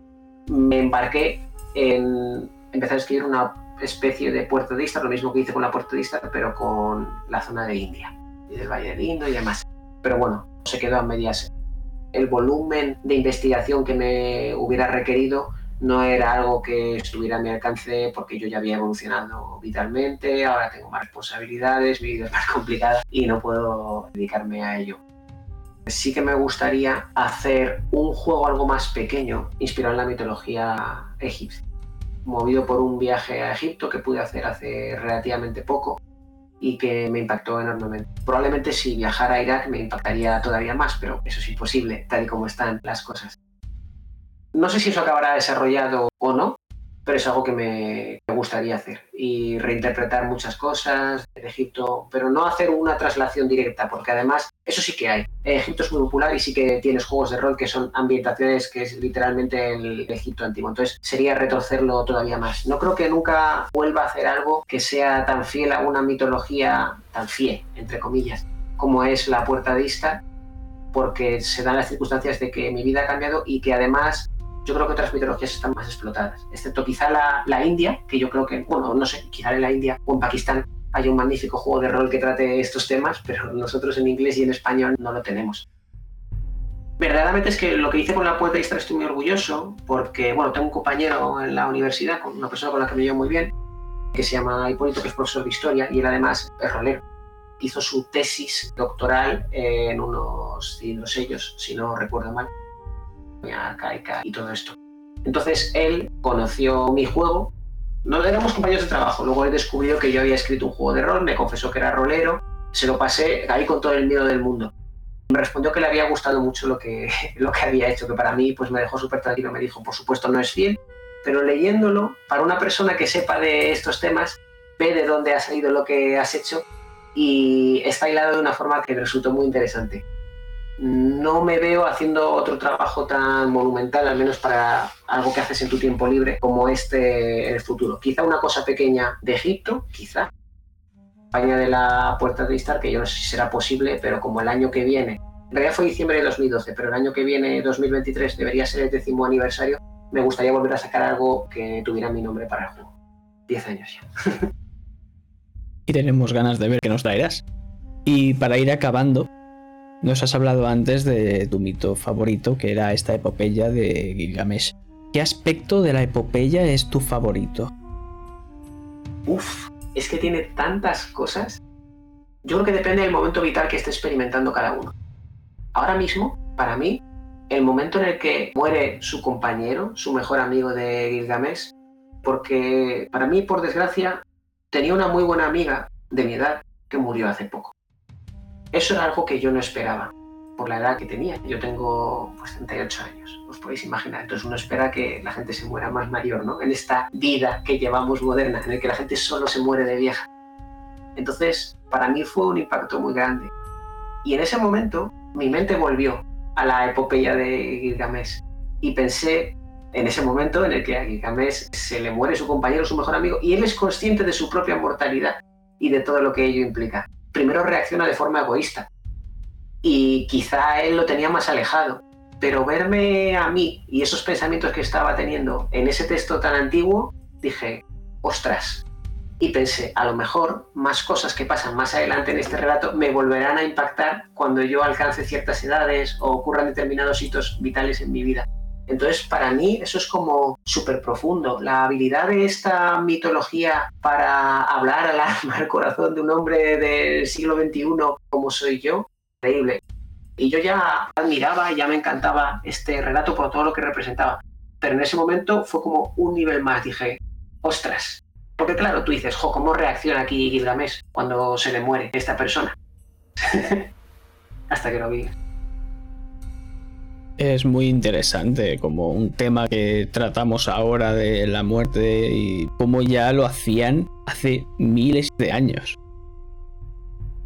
me embarqué en empezar a escribir una especie de puerto de Istar, lo mismo que hice con la puerto de pero con la zona de India, y del Valle de Indo y demás. Pero bueno, se quedó a medias. El volumen de investigación que me hubiera requerido no era algo que estuviera a mi alcance porque yo ya había evolucionado vitalmente, ahora tengo más responsabilidades, mi vida es más complicada y no puedo dedicarme a ello. Sí que me gustaría hacer un juego algo más pequeño, inspirado en la mitología egipcia, movido por un viaje a Egipto que pude hacer hace relativamente poco y que me impactó enormemente. Probablemente si viajara a Irak me impactaría todavía más, pero eso es imposible, tal y como están las cosas. No sé si eso acabará desarrollado o no, pero es algo que me, gustaría hacer y reinterpretar muchas cosas de Egipto, pero no hacer una traslación directa, porque además eso sí que hay. Egipto es muy popular y sí que tienes juegos de rol que son ambientaciones que es literalmente el Egipto antiguo, entonces sería retorcerlo todavía más. No creo que nunca vuelva a hacer algo que sea tan fiel a una mitología tan fiel, entre comillas, como es la puerta de Istar, porque se dan las circunstancias de que mi vida ha cambiado y que además yo creo que otras mitologías están más explotadas, excepto quizá la, India, que yo creo que, bueno, no sé, quizá en la India o en Pakistán hay un magnífico juego de rol que trate estos temas, pero nosotros en inglés y en español no lo tenemos. Verdaderamente es que lo que hice con la puerta extra estoy muy orgulloso porque, bueno, tengo un compañero en la universidad, una persona con la que me llevo muy bien, que se llama Hipólito, que es profesor de historia y él además es rolero. Hizo su tesis doctoral en unos sellos, si no recuerdo mal, arcaica y todo esto. Entonces él conoció mi juego, no éramos compañeros de trabajo, luego él descubrió que yo había escrito un juego de rol, me confesó que era rolero, se lo pasé ahí con todo el miedo del mundo. Me respondió que le había gustado mucho lo que, lo que había hecho, que para mí pues me dejó súper tranquilo, me dijo, por supuesto no es fiel, pero leyéndolo, para una persona que sepa de estos temas, ve de dónde ha salido lo que has hecho y está hilado de una forma que resultó muy interesante no me veo haciendo otro trabajo tan monumental, al menos para algo que haces en tu tiempo libre, como este en el futuro. Quizá una cosa pequeña de Egipto, quizá. España de la Puerta de Istar, que yo no sé si será posible, pero como el año que viene, en realidad fue diciembre de 2012, pero el año que viene, 2023, debería ser el décimo aniversario, me gustaría volver a sacar algo que tuviera mi nombre para el juego. Diez años ya. y tenemos ganas de ver qué nos traerás. Y para ir acabando, nos has hablado antes de tu mito favorito, que era esta epopeya de Gilgamesh. ¿Qué aspecto de la epopeya es tu favorito? Uf, es que tiene tantas cosas. Yo creo que depende del momento vital que esté experimentando cada uno. Ahora mismo, para mí, el momento en el que muere su compañero, su mejor amigo de Gilgamesh, porque para mí, por desgracia, tenía una muy buena amiga de mi edad que murió hace poco. Eso era algo que yo no esperaba por la edad que tenía. Yo tengo pues, 38 años, os podéis imaginar. Entonces uno espera que la gente se muera más mayor, ¿no? En esta vida que llevamos moderna, en la que la gente solo se muere de vieja. Entonces, para mí fue un impacto muy grande. Y en ese momento, mi mente volvió a la epopeya de Gilgamesh. Y pensé en ese momento en el que a Gilgamesh se le muere su compañero, su mejor amigo, y él es consciente de su propia mortalidad y de todo lo que ello implica primero reacciona de forma egoísta. Y quizá él lo tenía más alejado. Pero verme a mí y esos pensamientos que estaba teniendo en ese texto tan antiguo, dije, ostras. Y pensé, a lo mejor más cosas que pasan más adelante en este relato me volverán a impactar cuando yo alcance ciertas edades o ocurran determinados hitos vitales en mi vida. Entonces, para mí eso es como súper profundo. La habilidad de esta mitología para hablar al alma, al corazón de un hombre del siglo XXI como soy yo, increíble. Y yo ya admiraba, ya me encantaba este relato por todo lo que representaba. Pero en ese momento fue como un nivel más. Dije, ostras. Porque claro, tú dices, jo, ¿cómo reacciona aquí Gilgamesh cuando se le muere esta persona? Hasta que lo vi es muy interesante como un tema que tratamos ahora de la muerte y cómo ya lo hacían hace miles de años.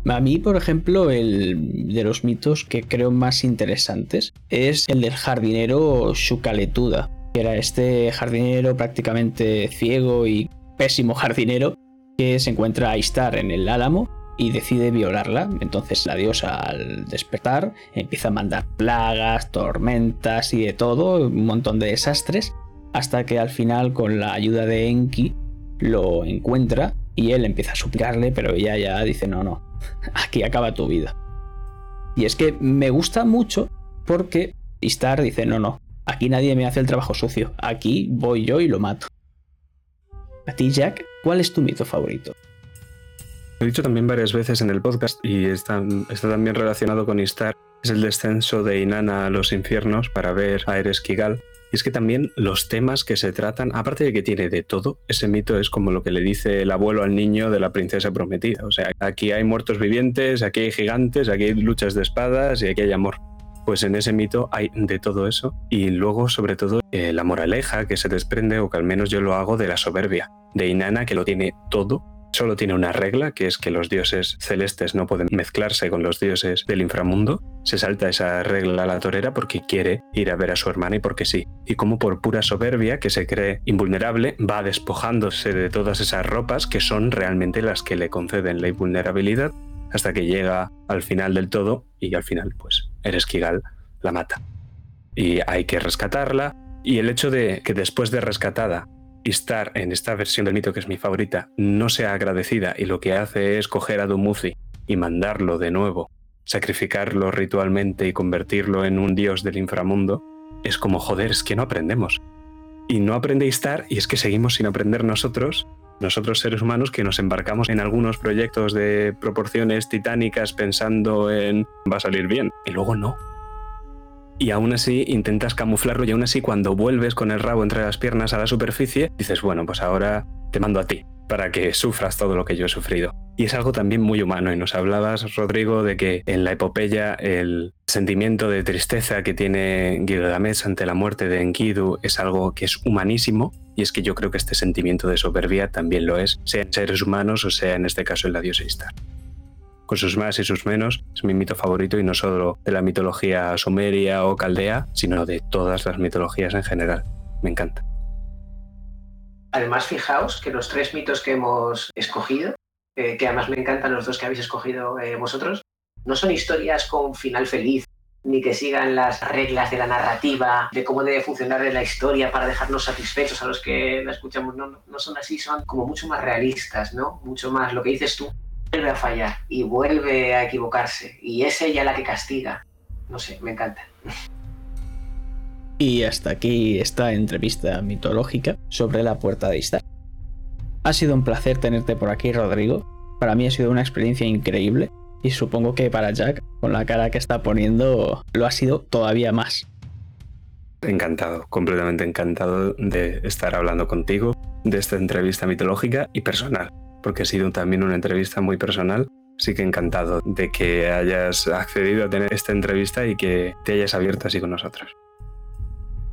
A mí, por ejemplo, el de los mitos que creo más interesantes es el del jardinero Shukaletuda, que era este jardinero prácticamente ciego y pésimo jardinero que se encuentra a Istar en el Álamo y decide violarla. Entonces la diosa al despertar empieza a mandar plagas, tormentas y de todo, un montón de desastres, hasta que al final con la ayuda de Enki lo encuentra y él empieza a suplicarle, pero ella ya dice, no, no, aquí acaba tu vida. Y es que me gusta mucho porque Istar dice, no, no, aquí nadie me hace el trabajo sucio, aquí voy yo y lo mato. A ti, Jack, ¿cuál es tu mito favorito? He dicho también varias veces en el podcast y está, está también relacionado con Istar, es el descenso de Inanna a los infiernos para ver a Ereskigal. Y es que también los temas que se tratan, aparte de que tiene de todo, ese mito es como lo que le dice el abuelo al niño de la princesa prometida. O sea, aquí hay muertos vivientes, aquí hay gigantes, aquí hay luchas de espadas y aquí hay amor. Pues en ese mito hay de todo eso y luego sobre todo eh, la moraleja que se desprende o que al menos yo lo hago de la soberbia, de Inanna que lo tiene todo Solo tiene una regla, que es que los dioses celestes no pueden mezclarse con los dioses del inframundo. Se salta esa regla a la torera porque quiere ir a ver a su hermana y porque sí. Y como por pura soberbia, que se cree invulnerable, va despojándose de todas esas ropas que son realmente las que le conceden la invulnerabilidad, hasta que llega al final del todo y al final, pues, eres Kigal la mata. Y hay que rescatarla. Y el hecho de que después de rescatada estar en esta versión del mito que es mi favorita no sea agradecida y lo que hace es coger a Dumuzi y mandarlo de nuevo, sacrificarlo ritualmente y convertirlo en un dios del inframundo, es como joder, es que no aprendemos. Y no aprende Istar y es que seguimos sin aprender nosotros, nosotros seres humanos que nos embarcamos en algunos proyectos de proporciones titánicas pensando en va a salir bien y luego no y aún así intentas camuflarlo y aún así cuando vuelves con el rabo entre las piernas a la superficie, dices, bueno, pues ahora te mando a ti para que sufras todo lo que yo he sufrido. Y es algo también muy humano. Y nos hablabas, Rodrigo, de que en la epopeya el sentimiento de tristeza que tiene Gilgamesh ante la muerte de Enkidu es algo que es humanísimo. Y es que yo creo que este sentimiento de soberbia también lo es, sea en seres humanos o sea en este caso en la diosa con sus más y sus menos. Es mi mito favorito y no solo de la mitología sumeria o caldea, sino de todas las mitologías en general. Me encanta. Además, fijaos que los tres mitos que hemos escogido, eh, que además me encantan los dos que habéis escogido eh, vosotros, no son historias con final feliz, ni que sigan las reglas de la narrativa, de cómo debe funcionar la historia para dejarnos satisfechos a los que la escuchamos. No, no, no son así, son como mucho más realistas, ¿no? Mucho más lo que dices tú, vuelve a fallar y vuelve a equivocarse y es ella la que castiga. No sé, me encanta. Y hasta aquí esta entrevista mitológica sobre la puerta de Istar. Ha sido un placer tenerte por aquí, Rodrigo. Para mí ha sido una experiencia increíble y supongo que para Jack, con la cara que está poniendo, lo ha sido todavía más. Encantado, completamente encantado de estar hablando contigo de esta entrevista mitológica y personal porque ha sido también una entrevista muy personal. Así que encantado de que hayas accedido a tener esta entrevista y que te hayas abierto así con nosotros.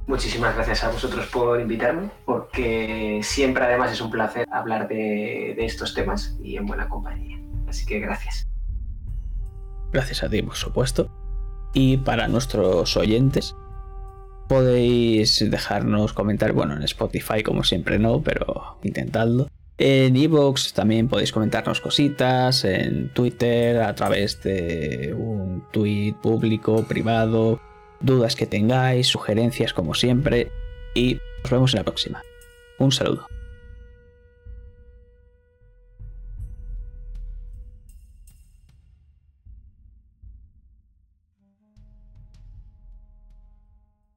Muchísimas gracias a vosotros por invitarme, porque siempre además es un placer hablar de, de estos temas y en buena compañía. Así que gracias. Gracias a ti, por supuesto. Y para nuestros oyentes, podéis dejarnos comentar, bueno, en Spotify como siempre no, pero intentadlo. En Evox también podéis comentarnos cositas, en Twitter, a través de un tweet público, privado, dudas que tengáis, sugerencias como siempre, y nos vemos en la próxima. Un saludo.